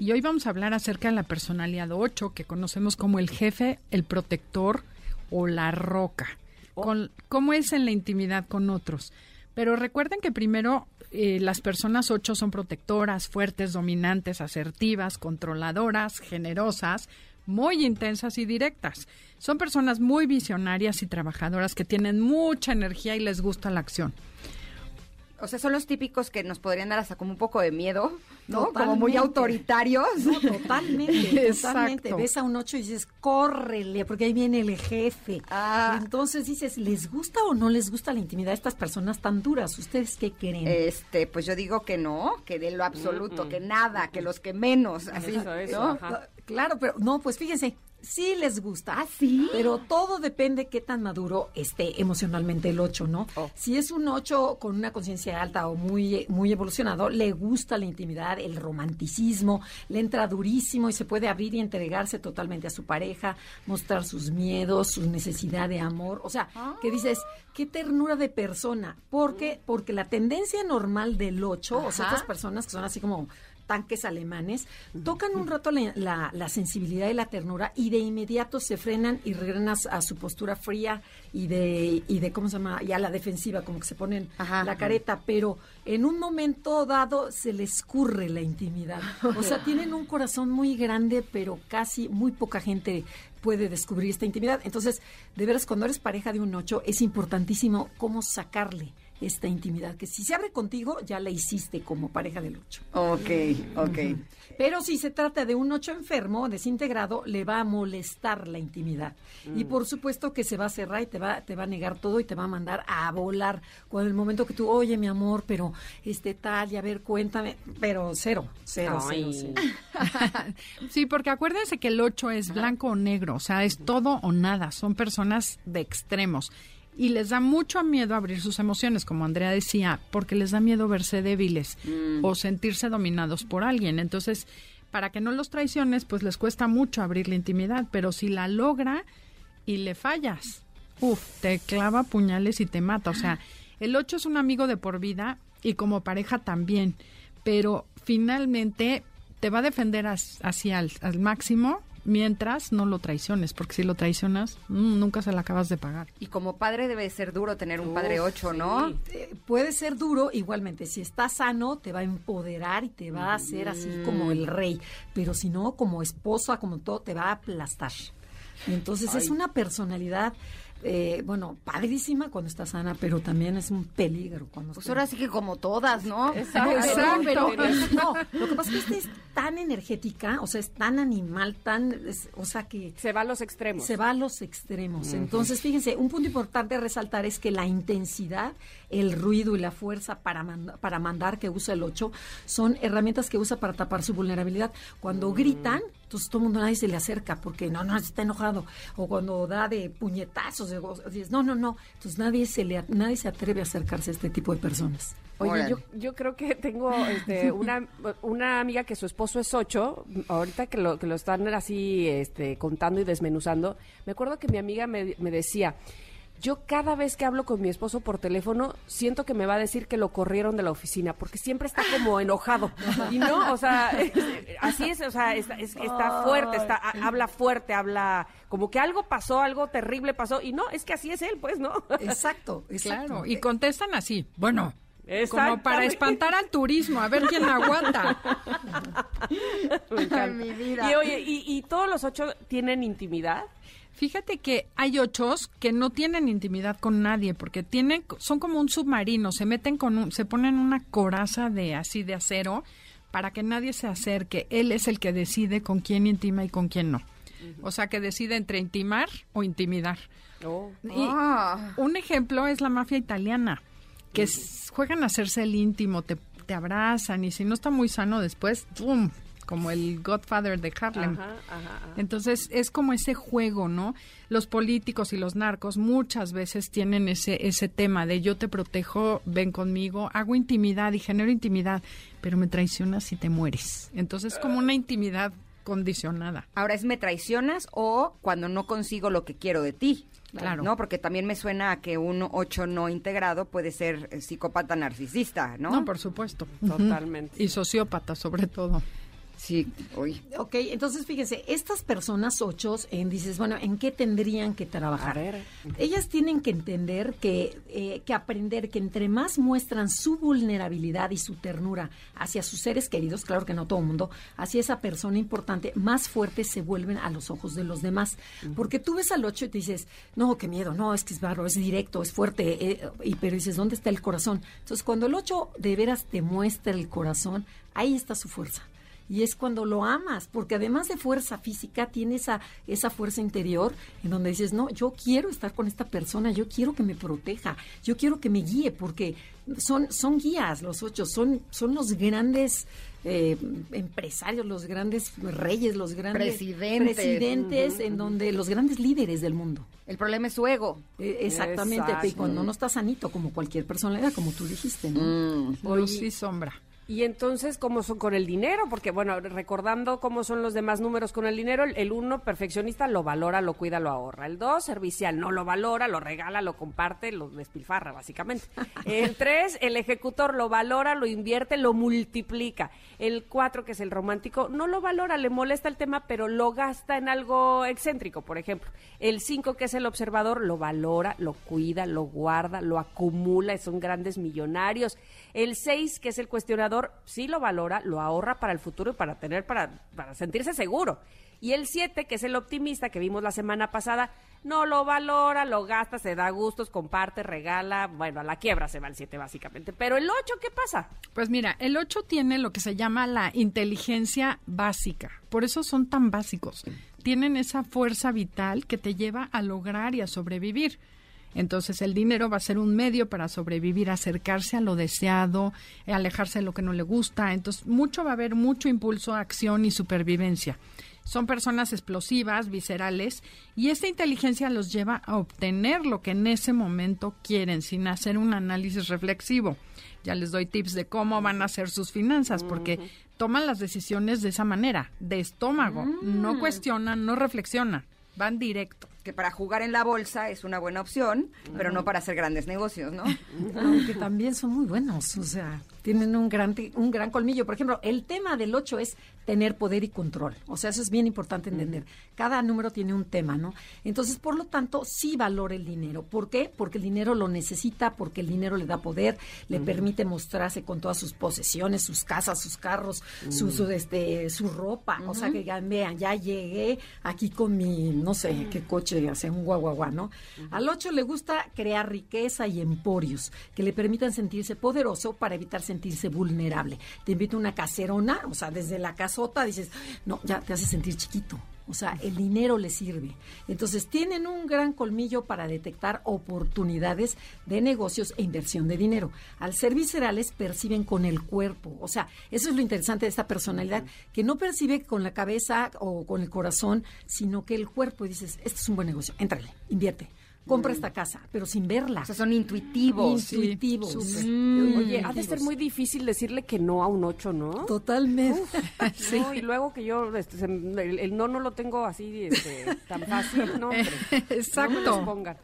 Speaker 7: Y hoy vamos a hablar acerca de la personalidad 8, que conocemos como el jefe, el protector o la roca. Con, ¿Cómo es en la intimidad con otros? Pero recuerden que primero eh, las personas 8 son protectoras, fuertes, dominantes, asertivas, controladoras, generosas, muy intensas y directas. Son personas muy visionarias y trabajadoras que tienen mucha energía y les gusta la acción.
Speaker 3: O sea, son los típicos que nos podrían dar hasta como un poco de miedo, ¿no? Como muy autoritarios.
Speaker 8: No, totalmente, totalmente. Ves a un ocho y dices, córrele, porque ahí viene el jefe. Ah. Entonces dices, ¿les gusta o no les gusta la intimidad de estas personas tan duras? ¿Ustedes qué creen?
Speaker 3: Este, pues yo digo que no, que de lo absoluto, que nada, que los que menos, así, ¿no?
Speaker 8: Claro, pero no, pues fíjense, sí les gusta.
Speaker 3: ¿Ah, sí?
Speaker 8: Pero todo depende qué tan maduro esté emocionalmente el 8, ¿no? Oh. Si es un 8 con una conciencia alta o muy, muy evolucionado, le gusta la intimidad, el romanticismo, le entra durísimo y se puede abrir y entregarse totalmente a su pareja, mostrar sus miedos, su necesidad de amor. O sea, que dices, qué ternura de persona. ¿Por qué? Porque la tendencia normal del 8, o sea, estas personas que son así como tanques alemanes, tocan un rato la, la, sensibilidad y la ternura y de inmediato se frenan y regresan a, su postura fría y de, y de, ¿cómo se llama? Y a la defensiva, como que se ponen la careta, pero en un momento dado se les curre la intimidad. O sea, tienen un corazón muy grande, pero casi muy poca gente puede descubrir esta intimidad. Entonces, de veras, cuando eres pareja de un ocho, es importantísimo cómo sacarle esta intimidad, que si se abre contigo, ya la hiciste como pareja del ocho.
Speaker 3: Ok, ok.
Speaker 8: Pero si se trata de un ocho enfermo, desintegrado, le va a molestar la intimidad. Y mm. por supuesto que se va a cerrar y te va, te va a negar todo y te va a mandar a volar. Cuando el momento que tú, oye, mi amor, pero este tal, y a ver, cuéntame, pero cero, cero, cero,
Speaker 7: sí, porque acuérdense que el ocho es blanco o negro, o sea, es todo o nada, son personas de extremos y les da mucho miedo abrir sus emociones, como Andrea decía, porque les da miedo verse débiles mm. o sentirse dominados por alguien. Entonces, para que no los traiciones, pues les cuesta mucho abrir la intimidad, pero si la logra y le fallas, uff, te clava puñales y te mata. O sea, el 8 es un amigo de por vida y como pareja también, pero finalmente te va a defender así al, al máximo mientras no lo traiciones, porque si lo traicionas, mm, nunca se la acabas de pagar.
Speaker 3: Y como padre debe ser duro tener un padre ocho, ¿no?
Speaker 8: Eh, puede ser duro igualmente. Si está sano, te va a empoderar y te va a hacer así como el rey. Pero si no, como esposa, como todo, te va a aplastar. Entonces es una personalidad eh, bueno, padrísima cuando está sana, pero también es un peligro cuando
Speaker 3: Pues ahora sí que como todas, ¿no?
Speaker 8: Exacto. no, lo que pasa es que esta es tan energética, o sea, es tan animal, tan, o sea que...
Speaker 2: Se va a los extremos.
Speaker 8: Se va a los extremos. Entonces, fíjense, un punto importante a resaltar es que la intensidad, el ruido y la fuerza para, para mandar que usa el 8 son herramientas que usa para tapar su vulnerabilidad. Cuando mm. gritan, entonces todo el mundo nadie se le acerca porque no, no, está enojado. O cuando da de puñetazos, dices, no, no, no. Entonces nadie se le nadie se atreve a acercarse a este tipo de personas.
Speaker 2: Oye, yo, yo creo que tengo este, una, una amiga que su esposo es ocho, ahorita que lo, que lo están así este, contando y desmenuzando, me acuerdo que mi amiga me, me decía, yo cada vez que hablo con mi esposo por teléfono, siento que me va a decir que lo corrieron de la oficina, porque siempre está como enojado. Y no, o sea, así es, o sea, está, está fuerte, está, habla fuerte, habla como que algo pasó, algo terrible pasó, y no, es que así es él, pues, ¿no?
Speaker 8: Exacto, exacto.
Speaker 7: Claro, y contestan así, bueno, como para espantar al turismo, a ver quién aguanta.
Speaker 2: Mi vida. Y oye, ¿y, ¿y, todos los ocho tienen intimidad?
Speaker 7: Fíjate que hay ochos que no tienen intimidad con nadie porque tienen, son como un submarino, se meten con un, se ponen una coraza de así de acero para que nadie se acerque. Él es el que decide con quién intima y con quién no. O sea, que decide entre intimar o intimidar. Oh. Y ah. un ejemplo es la mafia italiana, que juegan a hacerse el íntimo, te, te abrazan y si no está muy sano después, ¡pum! Como el Godfather de Harlem. Entonces es como ese juego, ¿no? Los políticos y los narcos muchas veces tienen ese ese tema de yo te protejo, ven conmigo, hago intimidad y genero intimidad, pero me traicionas y te mueres. Entonces es como una intimidad condicionada.
Speaker 3: Ahora es me traicionas o cuando no consigo lo que quiero de ti.
Speaker 7: Claro.
Speaker 3: ¿No? Porque también me suena a que un 8 no integrado puede ser eh, psicópata narcisista, ¿no?
Speaker 7: No, por supuesto.
Speaker 2: Totalmente.
Speaker 7: Y sociópata, sobre todo.
Speaker 3: Sí, uy.
Speaker 8: Ok, entonces fíjense, estas personas ocho, en, dices, bueno, ¿en qué tendrían que trabajar?
Speaker 2: A ver.
Speaker 8: Ellas tienen que entender que, eh, que aprender que entre más muestran su vulnerabilidad y su ternura hacia sus seres queridos, claro que no todo el mundo, hacia esa persona importante, más fuertes se vuelven a los ojos de los demás. Porque tú ves al ocho y te dices, no, qué miedo, no, es que es barro, es directo, es fuerte, eh, y, pero dices, ¿dónde está el corazón? Entonces, cuando el ocho de veras te muestra el corazón, ahí está su fuerza y es cuando lo amas, porque además de fuerza física, tiene esa, esa fuerza interior en donde dices, no, yo quiero estar con esta persona, yo quiero que me proteja, yo quiero que me guíe, porque son, son guías los ocho, son, son los grandes eh, empresarios, los grandes reyes, los grandes
Speaker 3: Presidentes.
Speaker 8: presidentes, en donde los grandes líderes del mundo.
Speaker 3: El problema es su ego.
Speaker 8: Eh, exactamente,
Speaker 2: Exacto.
Speaker 8: y cuando no está sanito, como cualquier personalidad, como tú dijiste, ¿no?
Speaker 3: Mm.
Speaker 7: Luz y sombra.
Speaker 2: Y entonces, ¿cómo son con el dinero? Porque, bueno, recordando cómo son los demás números con el dinero, el- uno, perfeccionista, lo valora, lo cuida, lo ahorra. El dos, servicial, no lo valora, lo regala, lo comparte, lo despilfarra, básicamente. El tres, el ejecutor, lo valora, lo invierte, lo multiplica. El cuatro, que es el romántico, no lo valora, le molesta el tema, pero lo gasta en algo excéntrico, por ejemplo. El cinco, que es el observador, lo valora, lo cuida, lo guarda, lo acumula, son grandes millonarios. El 6, que es el cuestionador, sí lo valora, lo ahorra para el futuro y para tener, para, para sentirse seguro. Y el 7, que es el optimista que vimos la semana pasada, no lo valora, lo gasta, se da gustos, comparte, regala. Bueno, a la quiebra se va el 7 básicamente. Pero el 8, ¿qué pasa?
Speaker 7: Pues mira, el 8 tiene lo que se llama la inteligencia básica. Por eso son tan básicos. Tienen esa fuerza vital que te lleva a lograr y a sobrevivir. Entonces el dinero va a ser un medio para sobrevivir, acercarse a lo deseado, alejarse de lo que no le gusta. Entonces mucho va a haber mucho impulso, acción y supervivencia. Son personas explosivas, viscerales, y esta inteligencia los lleva a obtener lo que en ese momento quieren, sin hacer un análisis reflexivo. Ya les doy tips de cómo van a hacer sus finanzas, porque toman las decisiones de esa manera, de estómago. No cuestionan, no reflexionan, van directo.
Speaker 3: Que para jugar en la bolsa es una buena opción, pero no para hacer grandes negocios, ¿no?
Speaker 8: Aunque también son muy buenos, o sea, tienen un gran, un gran colmillo. Por ejemplo, el tema del 8 es tener poder y control. O sea, eso es bien importante entender. Cada número tiene un tema, ¿no? Entonces, por lo tanto, sí valora el dinero. ¿Por qué? Porque el dinero lo necesita, porque el dinero le da poder, le permite mostrarse con todas sus posesiones, sus casas, sus carros, su, su, este, su ropa. O sea, que ya, vean, ya llegué aquí con mi, no sé, qué coche, hace un guaguaguá, ¿no? Al 8 le gusta crear riqueza y emporios que le permitan sentirse poderoso para evitar sentirse vulnerable. Te invita una caserona, o sea, desde la casota dices, no, ya te hace sentir chiquito. O sea, el dinero le sirve. Entonces, tienen un gran colmillo para detectar oportunidades de negocios e inversión de dinero. Al ser viscerales, perciben con el cuerpo. O sea, eso es lo interesante de esta personalidad, que no percibe con la cabeza o con el corazón, sino que el cuerpo, y dices, este es un buen negocio, éntrale, invierte. Compra esta casa, pero sin verla.
Speaker 3: O sea, son intuitivos.
Speaker 8: Intuitivos.
Speaker 2: Mm. Oye, ha de ser muy difícil decirle que no a un 8, ¿no?
Speaker 8: Totalmente.
Speaker 2: No, y luego que yo, este, el, el no no lo tengo así este, tan fácil, no. No me
Speaker 7: Exacto.
Speaker 2: pongan.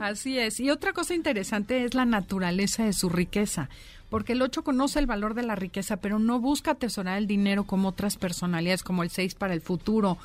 Speaker 7: Así es. Y otra cosa interesante es la naturaleza de su riqueza. Porque el 8 conoce el valor de la riqueza, pero no busca atesorar el dinero como otras personalidades, como el 6 para el futuro,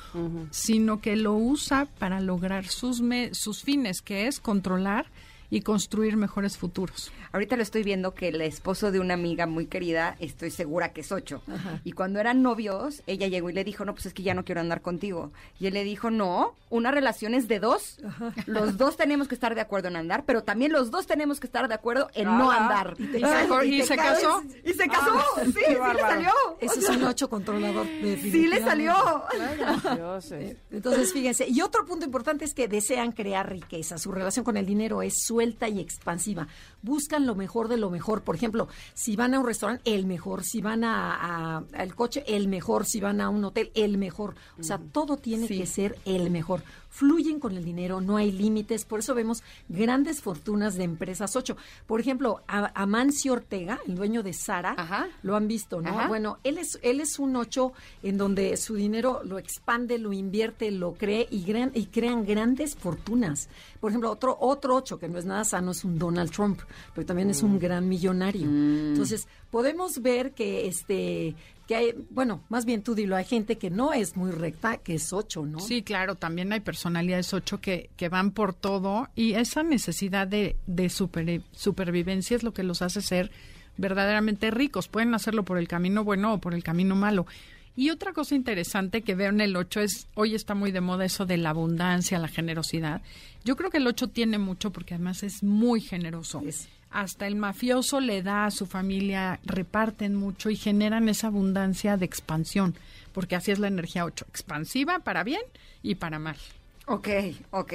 Speaker 7: sino que lo usa para lograr sus, me- sus fines, que es controlar y construir mejores futuros.
Speaker 3: Ahorita lo estoy viendo que el esposo de una amiga muy querida, estoy segura que es ocho. Y cuando eran novios, ella llegó y le dijo, no, pues es que ya no quiero andar contigo. Y él le dijo, no, una relación es de dos. Los dos tenemos que estar de acuerdo en andar, pero también los dos tenemos que estar de acuerdo en no andar.
Speaker 7: y te- ¿y
Speaker 3: te
Speaker 7: se
Speaker 3: caes-
Speaker 7: casó?
Speaker 3: Y se casó,
Speaker 2: Ah,
Speaker 3: sí, sí le salió.
Speaker 8: Ese es un ocho controlador.
Speaker 3: Sí le salió.
Speaker 8: Entonces, fíjense, y otro punto importante es que desean crear riqueza. Su relación con el dinero es su suelta y expansiva. Buscan lo mejor de lo mejor. Por ejemplo, si van a un restaurante, el mejor. Si van a, al coche, el mejor. Si van a un hotel, el mejor. O sea, todo tiene que ser el mejor fluyen con el dinero, no hay límites, por eso vemos grandes fortunas de empresas 8. Por ejemplo, Amancio Ortega, el dueño de Sara, lo han visto, ¿no? Bueno, él es, él es un 8 en donde su dinero lo expande, lo invierte, lo cree y, gran, y crean grandes fortunas. Por ejemplo, otro, otro 8 que no es nada sano es un Donald Trump, pero también es un mm. gran millonario. Mm. Entonces, podemos ver que este que hay, bueno, más bien tú dilo, hay gente que no es muy recta, que es ocho, ¿no?
Speaker 7: Sí, claro, también hay personalidades ocho que, que van por todo y esa necesidad de, de supervivencia es lo que los hace ser verdaderamente ricos. Pueden hacerlo por el camino bueno o por el camino malo. Y otra cosa interesante que veo en el 8 es, hoy está muy de moda eso de la abundancia, la generosidad. Yo creo que el 8 tiene mucho porque además es muy generoso hasta el mafioso le da a su familia, reparten mucho y generan esa abundancia de expansión, porque así es la energía 8, expansiva para bien y para mal.
Speaker 3: Ok, ok.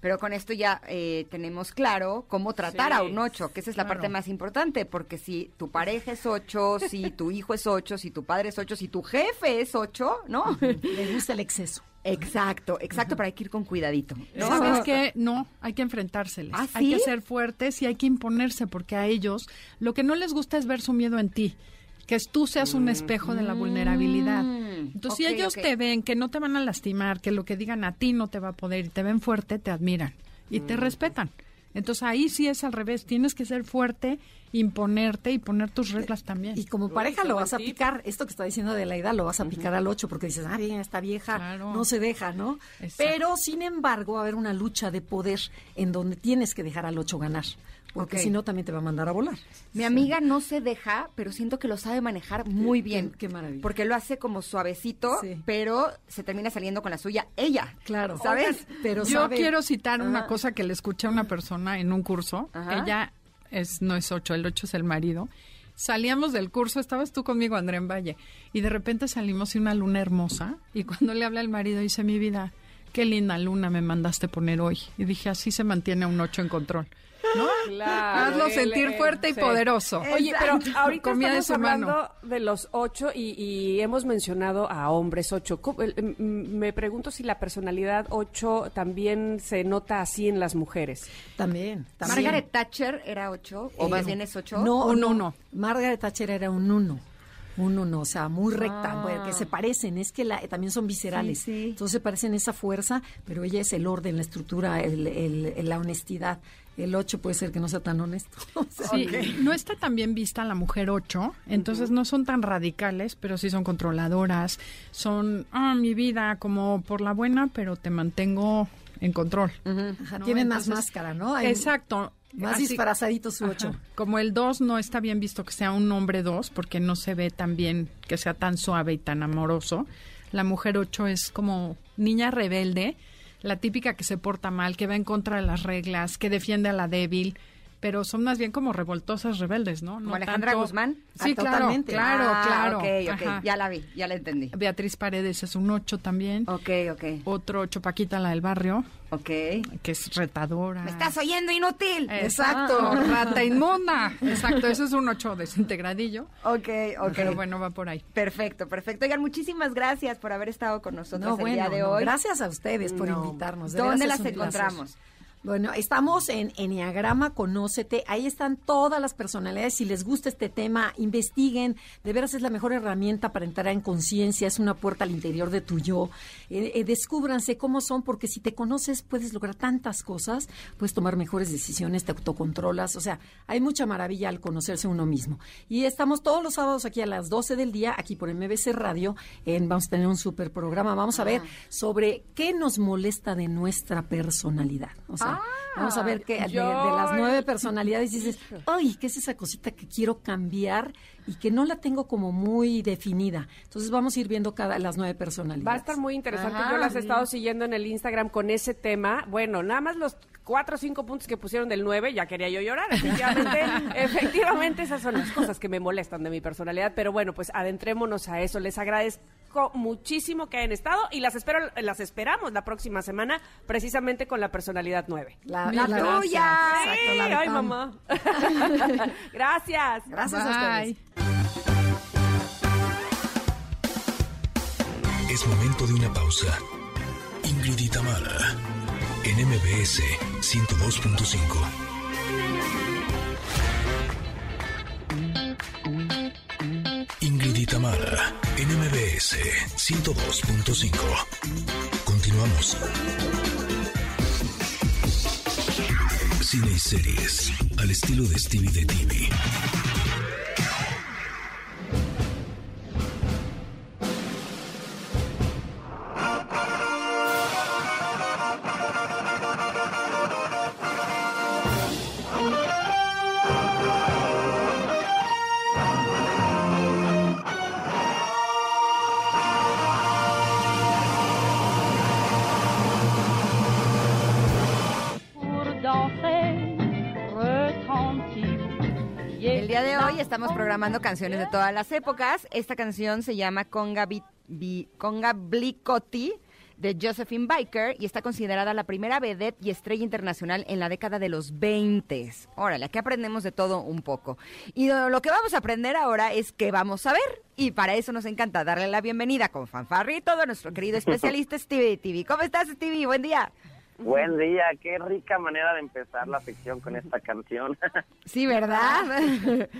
Speaker 3: Pero con esto ya eh, tenemos claro cómo tratar a un 8, que esa es la parte más importante, porque si tu pareja es 8, si tu hijo es 8, si tu padre es 8, si tu jefe es 8, ¿no?
Speaker 8: Le gusta el exceso.
Speaker 3: Exacto, exacto, pero hay que ir con cuidadito.
Speaker 7: ¿no? ¿Sabes qué? No, hay que enfrentárseles. ¿Ah, hay que ser fuertes y hay que imponerse porque a ellos lo que no les gusta es ver su miedo en ti. Que tú seas un espejo de la vulnerabilidad. Mm, Entonces, si ellos te ven que no te van a lastimar, que lo que digan a ti no te va a poder y te ven fuerte, te admiran y te mm. respetan. Entonces ahí sí es al revés, tienes que ser fuerte, imponerte y poner tus reglas también.
Speaker 8: Y como pareja lo vas a picar, esto que está diciendo de la edad lo vas a picar al 8 porque dices, ah, bien, esta vieja no se deja, ¿no? Pero sin embargo va a haber una lucha de poder en donde tienes que dejar al 8 ganar. Porque si no, también te va a mandar a volar.
Speaker 3: Mi amiga no se deja, pero siento que lo sabe manejar muy bien.
Speaker 8: Qué, maravilla.
Speaker 3: Porque lo hace como suavecito, pero se termina saliendo con la suya ella.
Speaker 8: Claro.
Speaker 3: ¿Sabes?
Speaker 7: pero Yo quiero citar una cosa que le escuché a una persona en un curso. Ella es, no es ocho, el ocho es el marido. Salíamos del curso, estabas tú conmigo, André en Valle, y de repente salimos y una luna hermosa, y cuando le habla el marido dice, mi vida, qué linda luna me mandaste poner hoy. Y dije, así se mantiene un ocho en control. ¿No? Claro. Hazlo sentir fuerte y poderoso.
Speaker 2: Oye, pero ahorita estamos hablando de los ocho y, hemos mencionado a hombres ocho. Me pregunto si la personalidad ocho también se nota así en las mujeres.
Speaker 8: También.
Speaker 3: Margaret Thatcher era ocho, o más bien es ocho.
Speaker 8: No, no, no. Margaret Thatcher era un uno un uno, o sea, muy recta, que ah. se parecen, es que también son viscerales, entonces se parecen esa fuerza, pero ella es el orden, la estructura, la honestidad el 8 puede ser que no sea tan honesto.
Speaker 7: sí, no está tan bien vista la mujer 8, entonces no son tan radicales, pero sí son controladoras, son, ah, mi vida, como por la buena, pero te mantengo en control.
Speaker 8: Tienen más máscara, ¿no?
Speaker 7: exacto.
Speaker 8: Más disfrazadito su 8.
Speaker 7: Como el 2 no está bien visto que sea un hombre 2, porque no se ve tan bien que sea tan suave y tan amoroso. La mujer 8 es como niña rebelde, la típica que se porta mal, que va en contra de las reglas, que defiende a la débil, pero son más bien como revoltosas rebeldes, ¿no?
Speaker 3: no Alejandra Guzmán?
Speaker 7: Sí, ah, totalmente. Claro, ah, claro.
Speaker 3: Ok, ok, ya la vi, ya la entendí.
Speaker 7: Beatriz Paredes es un ocho también.
Speaker 3: Ok, ok.
Speaker 7: Otro ocho, Paquita, la del barrio.
Speaker 3: Ok.
Speaker 7: Que es retadora.
Speaker 3: Me estás oyendo inútil.
Speaker 7: Exacto, rata inmunda. Exacto, eso es un ocho desintegradillo.
Speaker 3: Ok, ok.
Speaker 7: Pero bueno, va por ahí.
Speaker 3: Perfecto, perfecto. Oigan, muchísimas gracias por haber estado con nosotros el día de hoy.
Speaker 8: gracias a ustedes por invitarnos.
Speaker 3: ¿Dónde las encontramos?
Speaker 8: Bueno, estamos en Enneagrama Conócete. Ahí están todas las personalidades. Si les gusta este tema, investiguen. De veras es la mejor herramienta para entrar en conciencia. Es una puerta al interior de tu yo. Eh, eh, descúbranse cómo son, porque si te conoces puedes lograr tantas cosas. Puedes tomar mejores decisiones, te autocontrolas. O sea, hay mucha maravilla al conocerse uno mismo. Y estamos todos los sábados aquí a las 12 del día, aquí por MBC Radio. En, vamos a tener un super programa. Vamos a ver sobre qué nos molesta de nuestra personalidad. O sea, Vamos a ver que de, las nueve personalidades dices, ay, ¿qué es esa cosita que quiero cambiar y que no la tengo como muy definida. Entonces vamos a ir viendo cada las nueve personalidades.
Speaker 2: Va a estar muy interesante.
Speaker 3: Ajá,
Speaker 2: Yo las he estado siguiendo en el Instagram con ese tema. Bueno, nada más los cuatro o cinco puntos que pusieron del nueve, ya quería yo llorar. Efectivamente, efectivamente, esas son las cosas que me molestan de mi personalidad. Pero bueno, pues adentrémonos a eso. Les agradezco muchísimo que hayan estado y las espero, las esperamos la próxima semana, precisamente con la personalidad nueve.
Speaker 8: La,
Speaker 3: La tuya.
Speaker 8: Exacto, la de
Speaker 2: ay, mamá. Gracias.
Speaker 8: Gracias a ustedes.
Speaker 1: Es momento de una pausa. Ingrid y en MBS 102.5. Ingrid y Tamara, en MBS 102.5. Continuamos. Cine y series, al estilo de Stevie de TV.
Speaker 3: Canciones de todas las épocas. Esta canción se llama Conga, Bi- Bi- Conga de Josephine Biker y está considerada la primera vedette y estrella internacional en la década de los 20. Órale, aquí aprendemos de todo un poco. Y lo que vamos a aprender ahora es qué vamos a ver. Y para eso nos encanta darle la bienvenida con fanfarrito de nuestro querido especialista Stevie TV. ¿Cómo estás, Stevie? Buen día.
Speaker 5: Buen día, qué rica manera de empezar la ficción con esta canción.
Speaker 3: Sí, ¿verdad?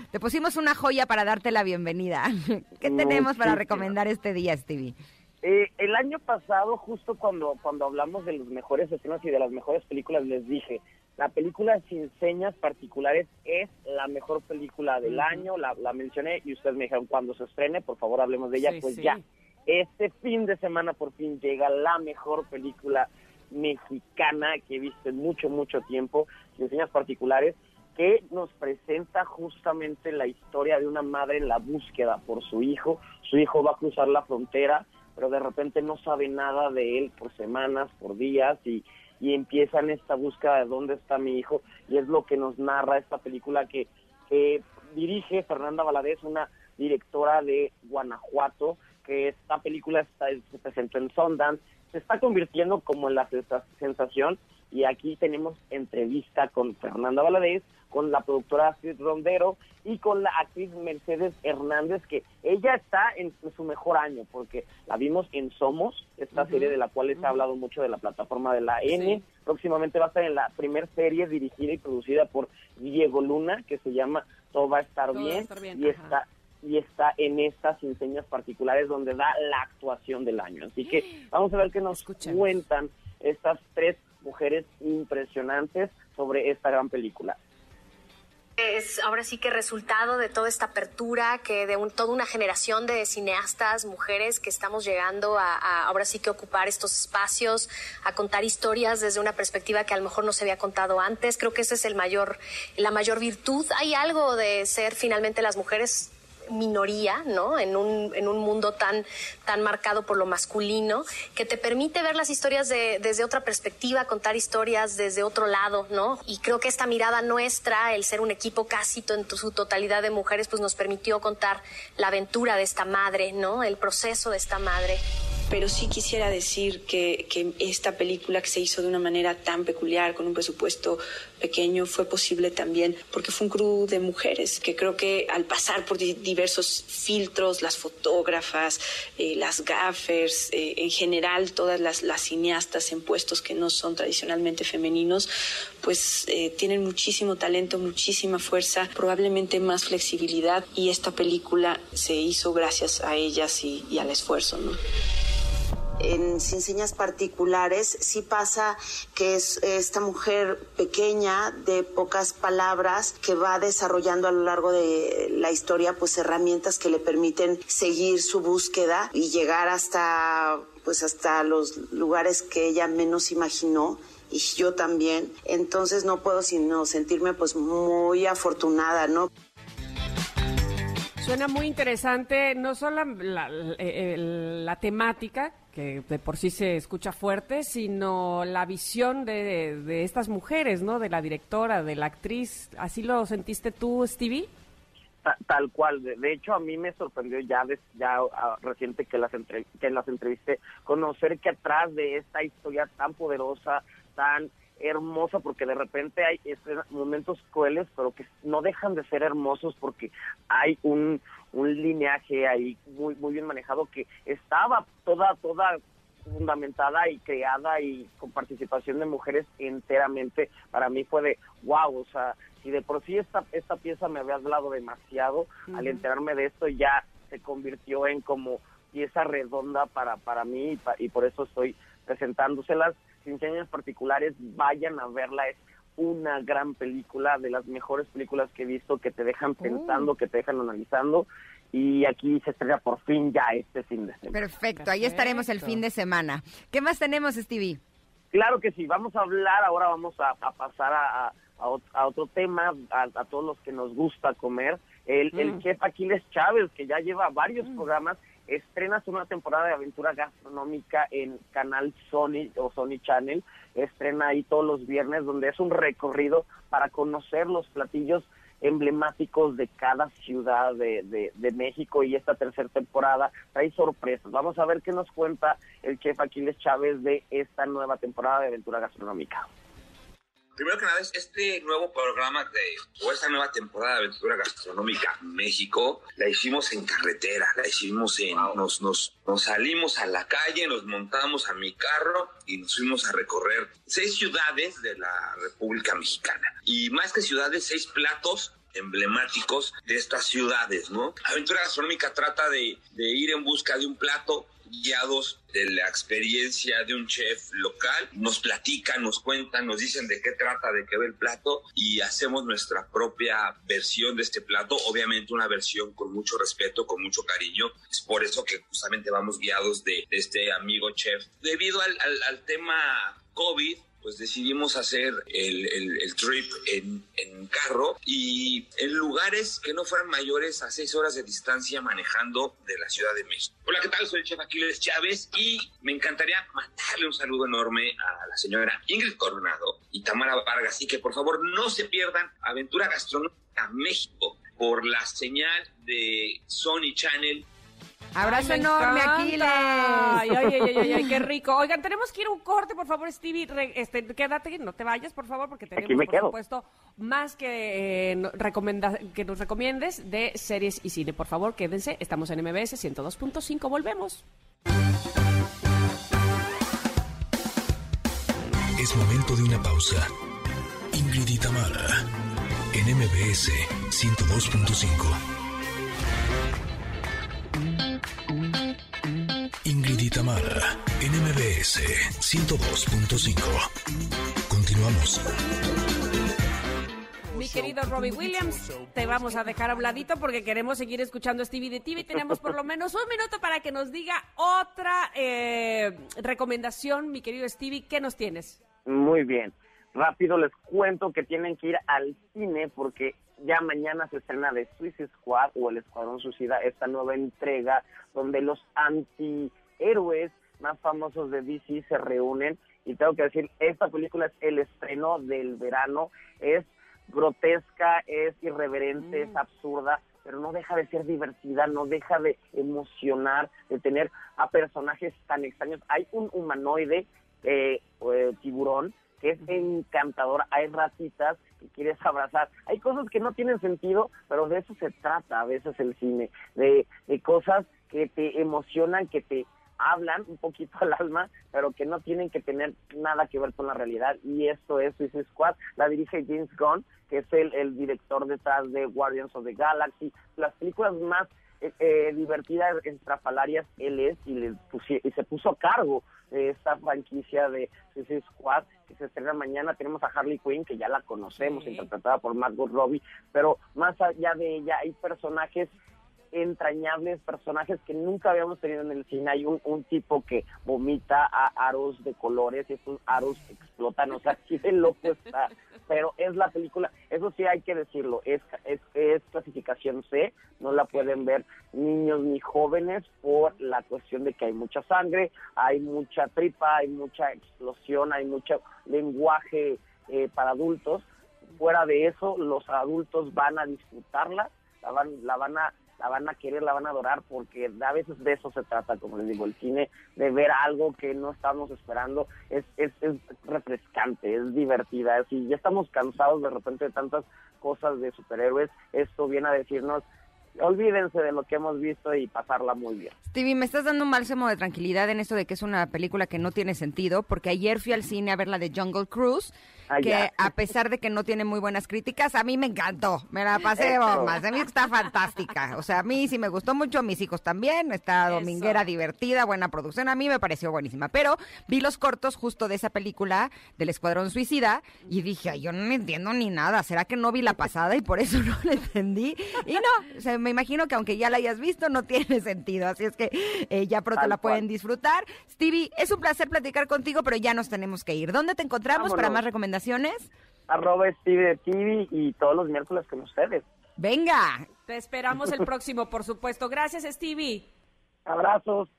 Speaker 3: Te pusimos una joya para darte la bienvenida. ¿Qué tenemos para recomendar este día, Stevie?
Speaker 5: Eh, el año pasado, justo cuando, cuando hablamos de los mejores escenas y de las mejores películas, les dije, la película Sin Señas Particulares es la mejor película del año, la, la mencioné y ustedes me dijeron, cuando se estrene, por favor hablemos de ella,
Speaker 2: Sí,
Speaker 5: pues
Speaker 2: sí.
Speaker 5: ya. Este fin de semana por fin llega la mejor película mexicana que he visto en mucho, mucho tiempo, Sin Señas Particulares, que nos presenta justamente la historia de una madre en la búsqueda por su hijo. Su hijo va a cruzar la frontera, pero de repente no sabe nada de él por semanas, por días, y, y empiezan esta búsqueda de dónde está mi hijo, y es lo que nos narra esta película que, que dirige Fernanda Valadez, una directora de Guanajuato, que esta película está, se presentó en Sundance, se está convirtiendo como en la sensa- sensación y aquí tenemos entrevista con Fernanda Valadez, con la productora Astrid Rondero y con la actriz Mercedes Hernández, que ella está en su mejor año, porque la vimos en Somos, esta serie de la cual les ha hablado mucho de la plataforma de la N.
Speaker 2: Sí.
Speaker 5: Próximamente va a estar en la primer serie dirigida y producida por Diego Luna, que se llama Todo va a estar,
Speaker 2: Todo va a
Speaker 5: bien,
Speaker 2: estar bien,
Speaker 5: y
Speaker 2: ajá.
Speaker 5: está y está en estas enseñas particulares donde da la actuación del año. Así que vamos a ver qué nos
Speaker 2: Escuchemos.
Speaker 5: cuentan estas tres mujeres impresionantes sobre esta gran película.
Speaker 9: Es ahora sí que resultado de toda esta apertura, que de un- toda una generación de cineastas, mujeres que estamos llegando a, a ahora sí que ocupar estos espacios, a contar historias desde una perspectiva que a lo mejor no se había contado antes. Creo que ese es el mayor, la mayor virtud. Hay algo de ser finalmente las mujeres minoría, ¿no? En un, en un mundo tan, tan marcado por lo masculino, que te permite ver las historias de- desde otra perspectiva, contar historias desde otro lado, ¿no? Y creo que esta mirada nuestra, el ser un equipo casi en su totalidad de mujeres, pues nos permitió contar la aventura de esta madre, ¿no? El proceso de esta madre.
Speaker 10: Pero sí quisiera decir que, que esta película que se hizo de una manera tan peculiar, con un presupuesto pequeño, fue posible también porque fue un crew de mujeres que creo que al pasar por di- diversos filtros, las fotógrafas, eh, las gaffers, eh, en general todas las, las cineastas en puestos que no son tradicionalmente femeninos, pues eh, tienen muchísimo talento, muchísima fuerza, probablemente más flexibilidad y esta película se hizo gracias a ellas y, y al esfuerzo, ¿no?
Speaker 11: En Sin Señas Particulares sí pasa que es esta mujer pequeña de pocas palabras que va desarrollando a lo largo de la historia pues herramientas que le permiten seguir su búsqueda y llegar hasta pues hasta los lugares que ella menos imaginó y yo también. Entonces no puedo sino sentirme pues muy afortunada no
Speaker 2: Suena muy interesante, no solo la, eh, la, temática, que de por sí se escucha fuerte, sino la visión de, de, estas mujeres, ¿no? De la directora, de la actriz. ¿Así lo sentiste tú, Stevie?
Speaker 5: Tal, cual. De, hecho, a mí me sorprendió ya, ya uh, reciente que las, entre, que las entrevisté, conocer que atrás de esta historia tan poderosa, tan hermosa porque de repente hay momentos crueles, pero que no dejan de ser hermosos porque hay un, un lineaje ahí muy muy bien manejado que estaba toda toda fundamentada y creada y con participación de mujeres enteramente. Para mí fue de wow, o sea, si de por sí esta esta pieza me había hablado demasiado, al enterarme de esto ya se convirtió en como pieza redonda para para mí y, y por eso estoy presentándoselas sin señas particulares, vayan a verla. Es una gran película, de las mejores películas que he visto, que te dejan oh. pensando, que te dejan analizando. Y aquí se estrena por fin ya este fin de semana.
Speaker 3: Perfecto, ahí estaremos el fin de semana. ¿Qué más tenemos, Stevie?
Speaker 5: Claro que sí, vamos a hablar, ahora vamos a, pasar a, a, otro tema, a, todos los que nos gusta comer. El, el mm. chef Aquiles Chávez, que ya lleva varios mm. programas estrena su nueva temporada de aventura gastronómica en canal Sony o Sony Channel. Estrena ahí todos los viernes, donde es un recorrido para conocer los platillos emblemáticos de cada ciudad de, de, México y esta tercera temporada trae sorpresas. Vamos a ver qué nos cuenta el chef Aquiles Chávez de esta nueva temporada de aventura gastronómica.
Speaker 12: Primero que nada, este nuevo programa de, o esta nueva temporada de Aventura Gastronómica México, la hicimos en carretera, la hicimos en, nos, nos, nos salimos a la calle, nos montamos a mi carro y nos fuimos a recorrer seis ciudades de la República Mexicana. Y más que ciudades, seis platos emblemáticos de estas ciudades, ¿no? Aventura Gastronómica trata de, de ir en busca de un plato guiados de la experiencia de un chef local, nos platican, nos cuentan, nos dicen de qué trata, de qué ve el plato y hacemos nuestra propia versión de este plato, obviamente una versión con mucho respeto, con mucho cariño, es por eso que justamente vamos guiados de, este amigo chef. Debido al, al tema COVID, pues decidimos hacer el, el, trip en, en, carro y en lugares que no fueran mayores a seis horas de distancia manejando de la Ciudad de México. Hola, ¿qué tal? Soy el chef Aquiles Chávez y me encantaría mandarle un saludo enorme a la señora Ingrid Coronado y Tamara Vargas y que por favor no se pierdan Aventura Gastronómica México por la señal de Sony Channel
Speaker 3: Abrazo enorme, Aquiles.
Speaker 2: Ay, ay, ay, ay, qué rico. Oigan, tenemos que ir a un corte, por favor, Stevie. este, quédate, no te vayas, por favor, porque tenemos, por supuesto, más que, eh, que nos recomiendes de series y cine. Por favor, quédense. Estamos en MBS 102.5. Volvemos.
Speaker 1: Es momento de una pausa. Ingrid en MBS 102.5. Tamara, NMBS 102.5. Continuamos.
Speaker 2: Mi querido Robbie Williams, te vamos a dejar habladito porque queremos seguir escuchando Stevie de TV. Tenemos por lo menos un minuto para que nos diga otra eh, recomendación, mi querido Stevie. ¿Qué nos tienes?
Speaker 5: Muy bien. Rápido les cuento que tienen que ir al cine porque ya mañana se estrena de Suicide Squad o El Escuadrón Suicida, esta nueva entrega donde los antihéroes más famosos de DC se reúnen. Y tengo que decir, esta película es el estreno del verano, es grotesca, es irreverente, es mm. absurda, pero no deja de ser divertida, no deja de emocionar, de tener a personajes tan extraños. Hay un humanoide eh, eh tiburón que es encantador, hay ratitas que quieres abrazar, hay cosas que no tienen sentido, pero de eso se trata a veces el cine, de, de cosas que te emocionan, que te hablan un poquito al alma, pero que no tienen que tener nada que ver con la realidad. Y esto es Suicide Squad, la dirige James Gunn, que es el, el director detrás de Guardians of the Galaxy, las películas más eh, eh, divertidas, extrafalarias, él es, y, le y se puso a cargo de esta franquicia de Suicide Squad, que se estrena mañana. Tenemos a Harley Quinn, que ya la conocemos, interpretada por Margot Robbie, pero más allá de ella hay personajes entrañables personajes que nunca habíamos tenido en el cine. Hay un, un tipo que vomita a aros de colores y estos aros explotan, o sea, de loco está. Pero es la película, eso sí hay que decirlo, es, es, es clasificación C, no la pueden ver niños ni jóvenes por la cuestión de que hay mucha sangre, hay mucha tripa, hay mucha explosión, hay mucho lenguaje eh, para adultos. Fuera de eso, los adultos van a disfrutarla, la van, la van a la van a querer, la van a adorar, porque a veces de eso se trata, como les digo, el cine, de ver algo que no estamos esperando, es, es, es refrescante, es divertida, si ya estamos cansados de repente de tantas cosas de superhéroes, esto viene a decirnos, olvídense de lo que hemos visto y pasarla muy bien.
Speaker 3: Stevie, me estás dando un bálsamo de tranquilidad en esto de que es una película que no tiene sentido, porque ayer fui al cine a ver la de Jungle Cruise,
Speaker 5: Ah,
Speaker 3: que a pesar de que no tiene muy buenas críticas, a mí me encantó, me la pasé
Speaker 5: Eso.
Speaker 3: bombas, a mí está fantástica, o sea, a mí sí me gustó mucho, a mis hijos también, está dominguera divertida, buena producción, a mí me pareció buenísima, pero vi los cortos justo de esa película del Escuadrón Suicida y dije, "Ay, yo no entiendo ni nada, ¿será que no vi la pasada y por eso no la entendí? Y no, o sea, me imagino que aunque ya la hayas visto, no tiene sentido, así es que eh, ya pronto
Speaker 5: Tal
Speaker 3: la pueden
Speaker 5: cual.
Speaker 3: disfrutar. Stevie, es un placer platicar contigo, pero ya nos tenemos que ir. ¿Dónde te encontramos para más recomendaciones?
Speaker 5: Arroba Steve de TV y todos los miércoles con ustedes.
Speaker 3: Venga.
Speaker 2: Te esperamos el próximo, por supuesto. Gracias, Stevie.
Speaker 5: Abrazos.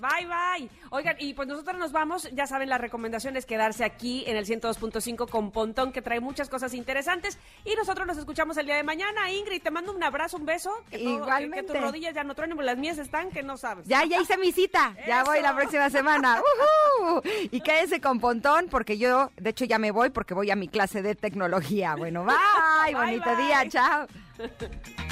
Speaker 2: Bye, bye. Oigan, y pues nosotros nos vamos, ya saben, la recomendación es quedarse aquí en el 102.5 con Pontón, que trae muchas cosas interesantes. Y nosotros nos escuchamos el día de mañana. Ingrid, te mando un abrazo, un beso. Que todo- que- Que,
Speaker 3: Igualmente.
Speaker 2: tus rodillas ya no truenen, pero las mías están que no sabes.
Speaker 3: Ya, ya hice mi cita. Ya voy la próxima semana. Y quédense con Pontón, porque yo, de hecho, ya me voy porque voy a mi clase de tecnología. Bueno, bye.
Speaker 2: Bye,
Speaker 3: bonito
Speaker 2: bye.
Speaker 3: día. Chao.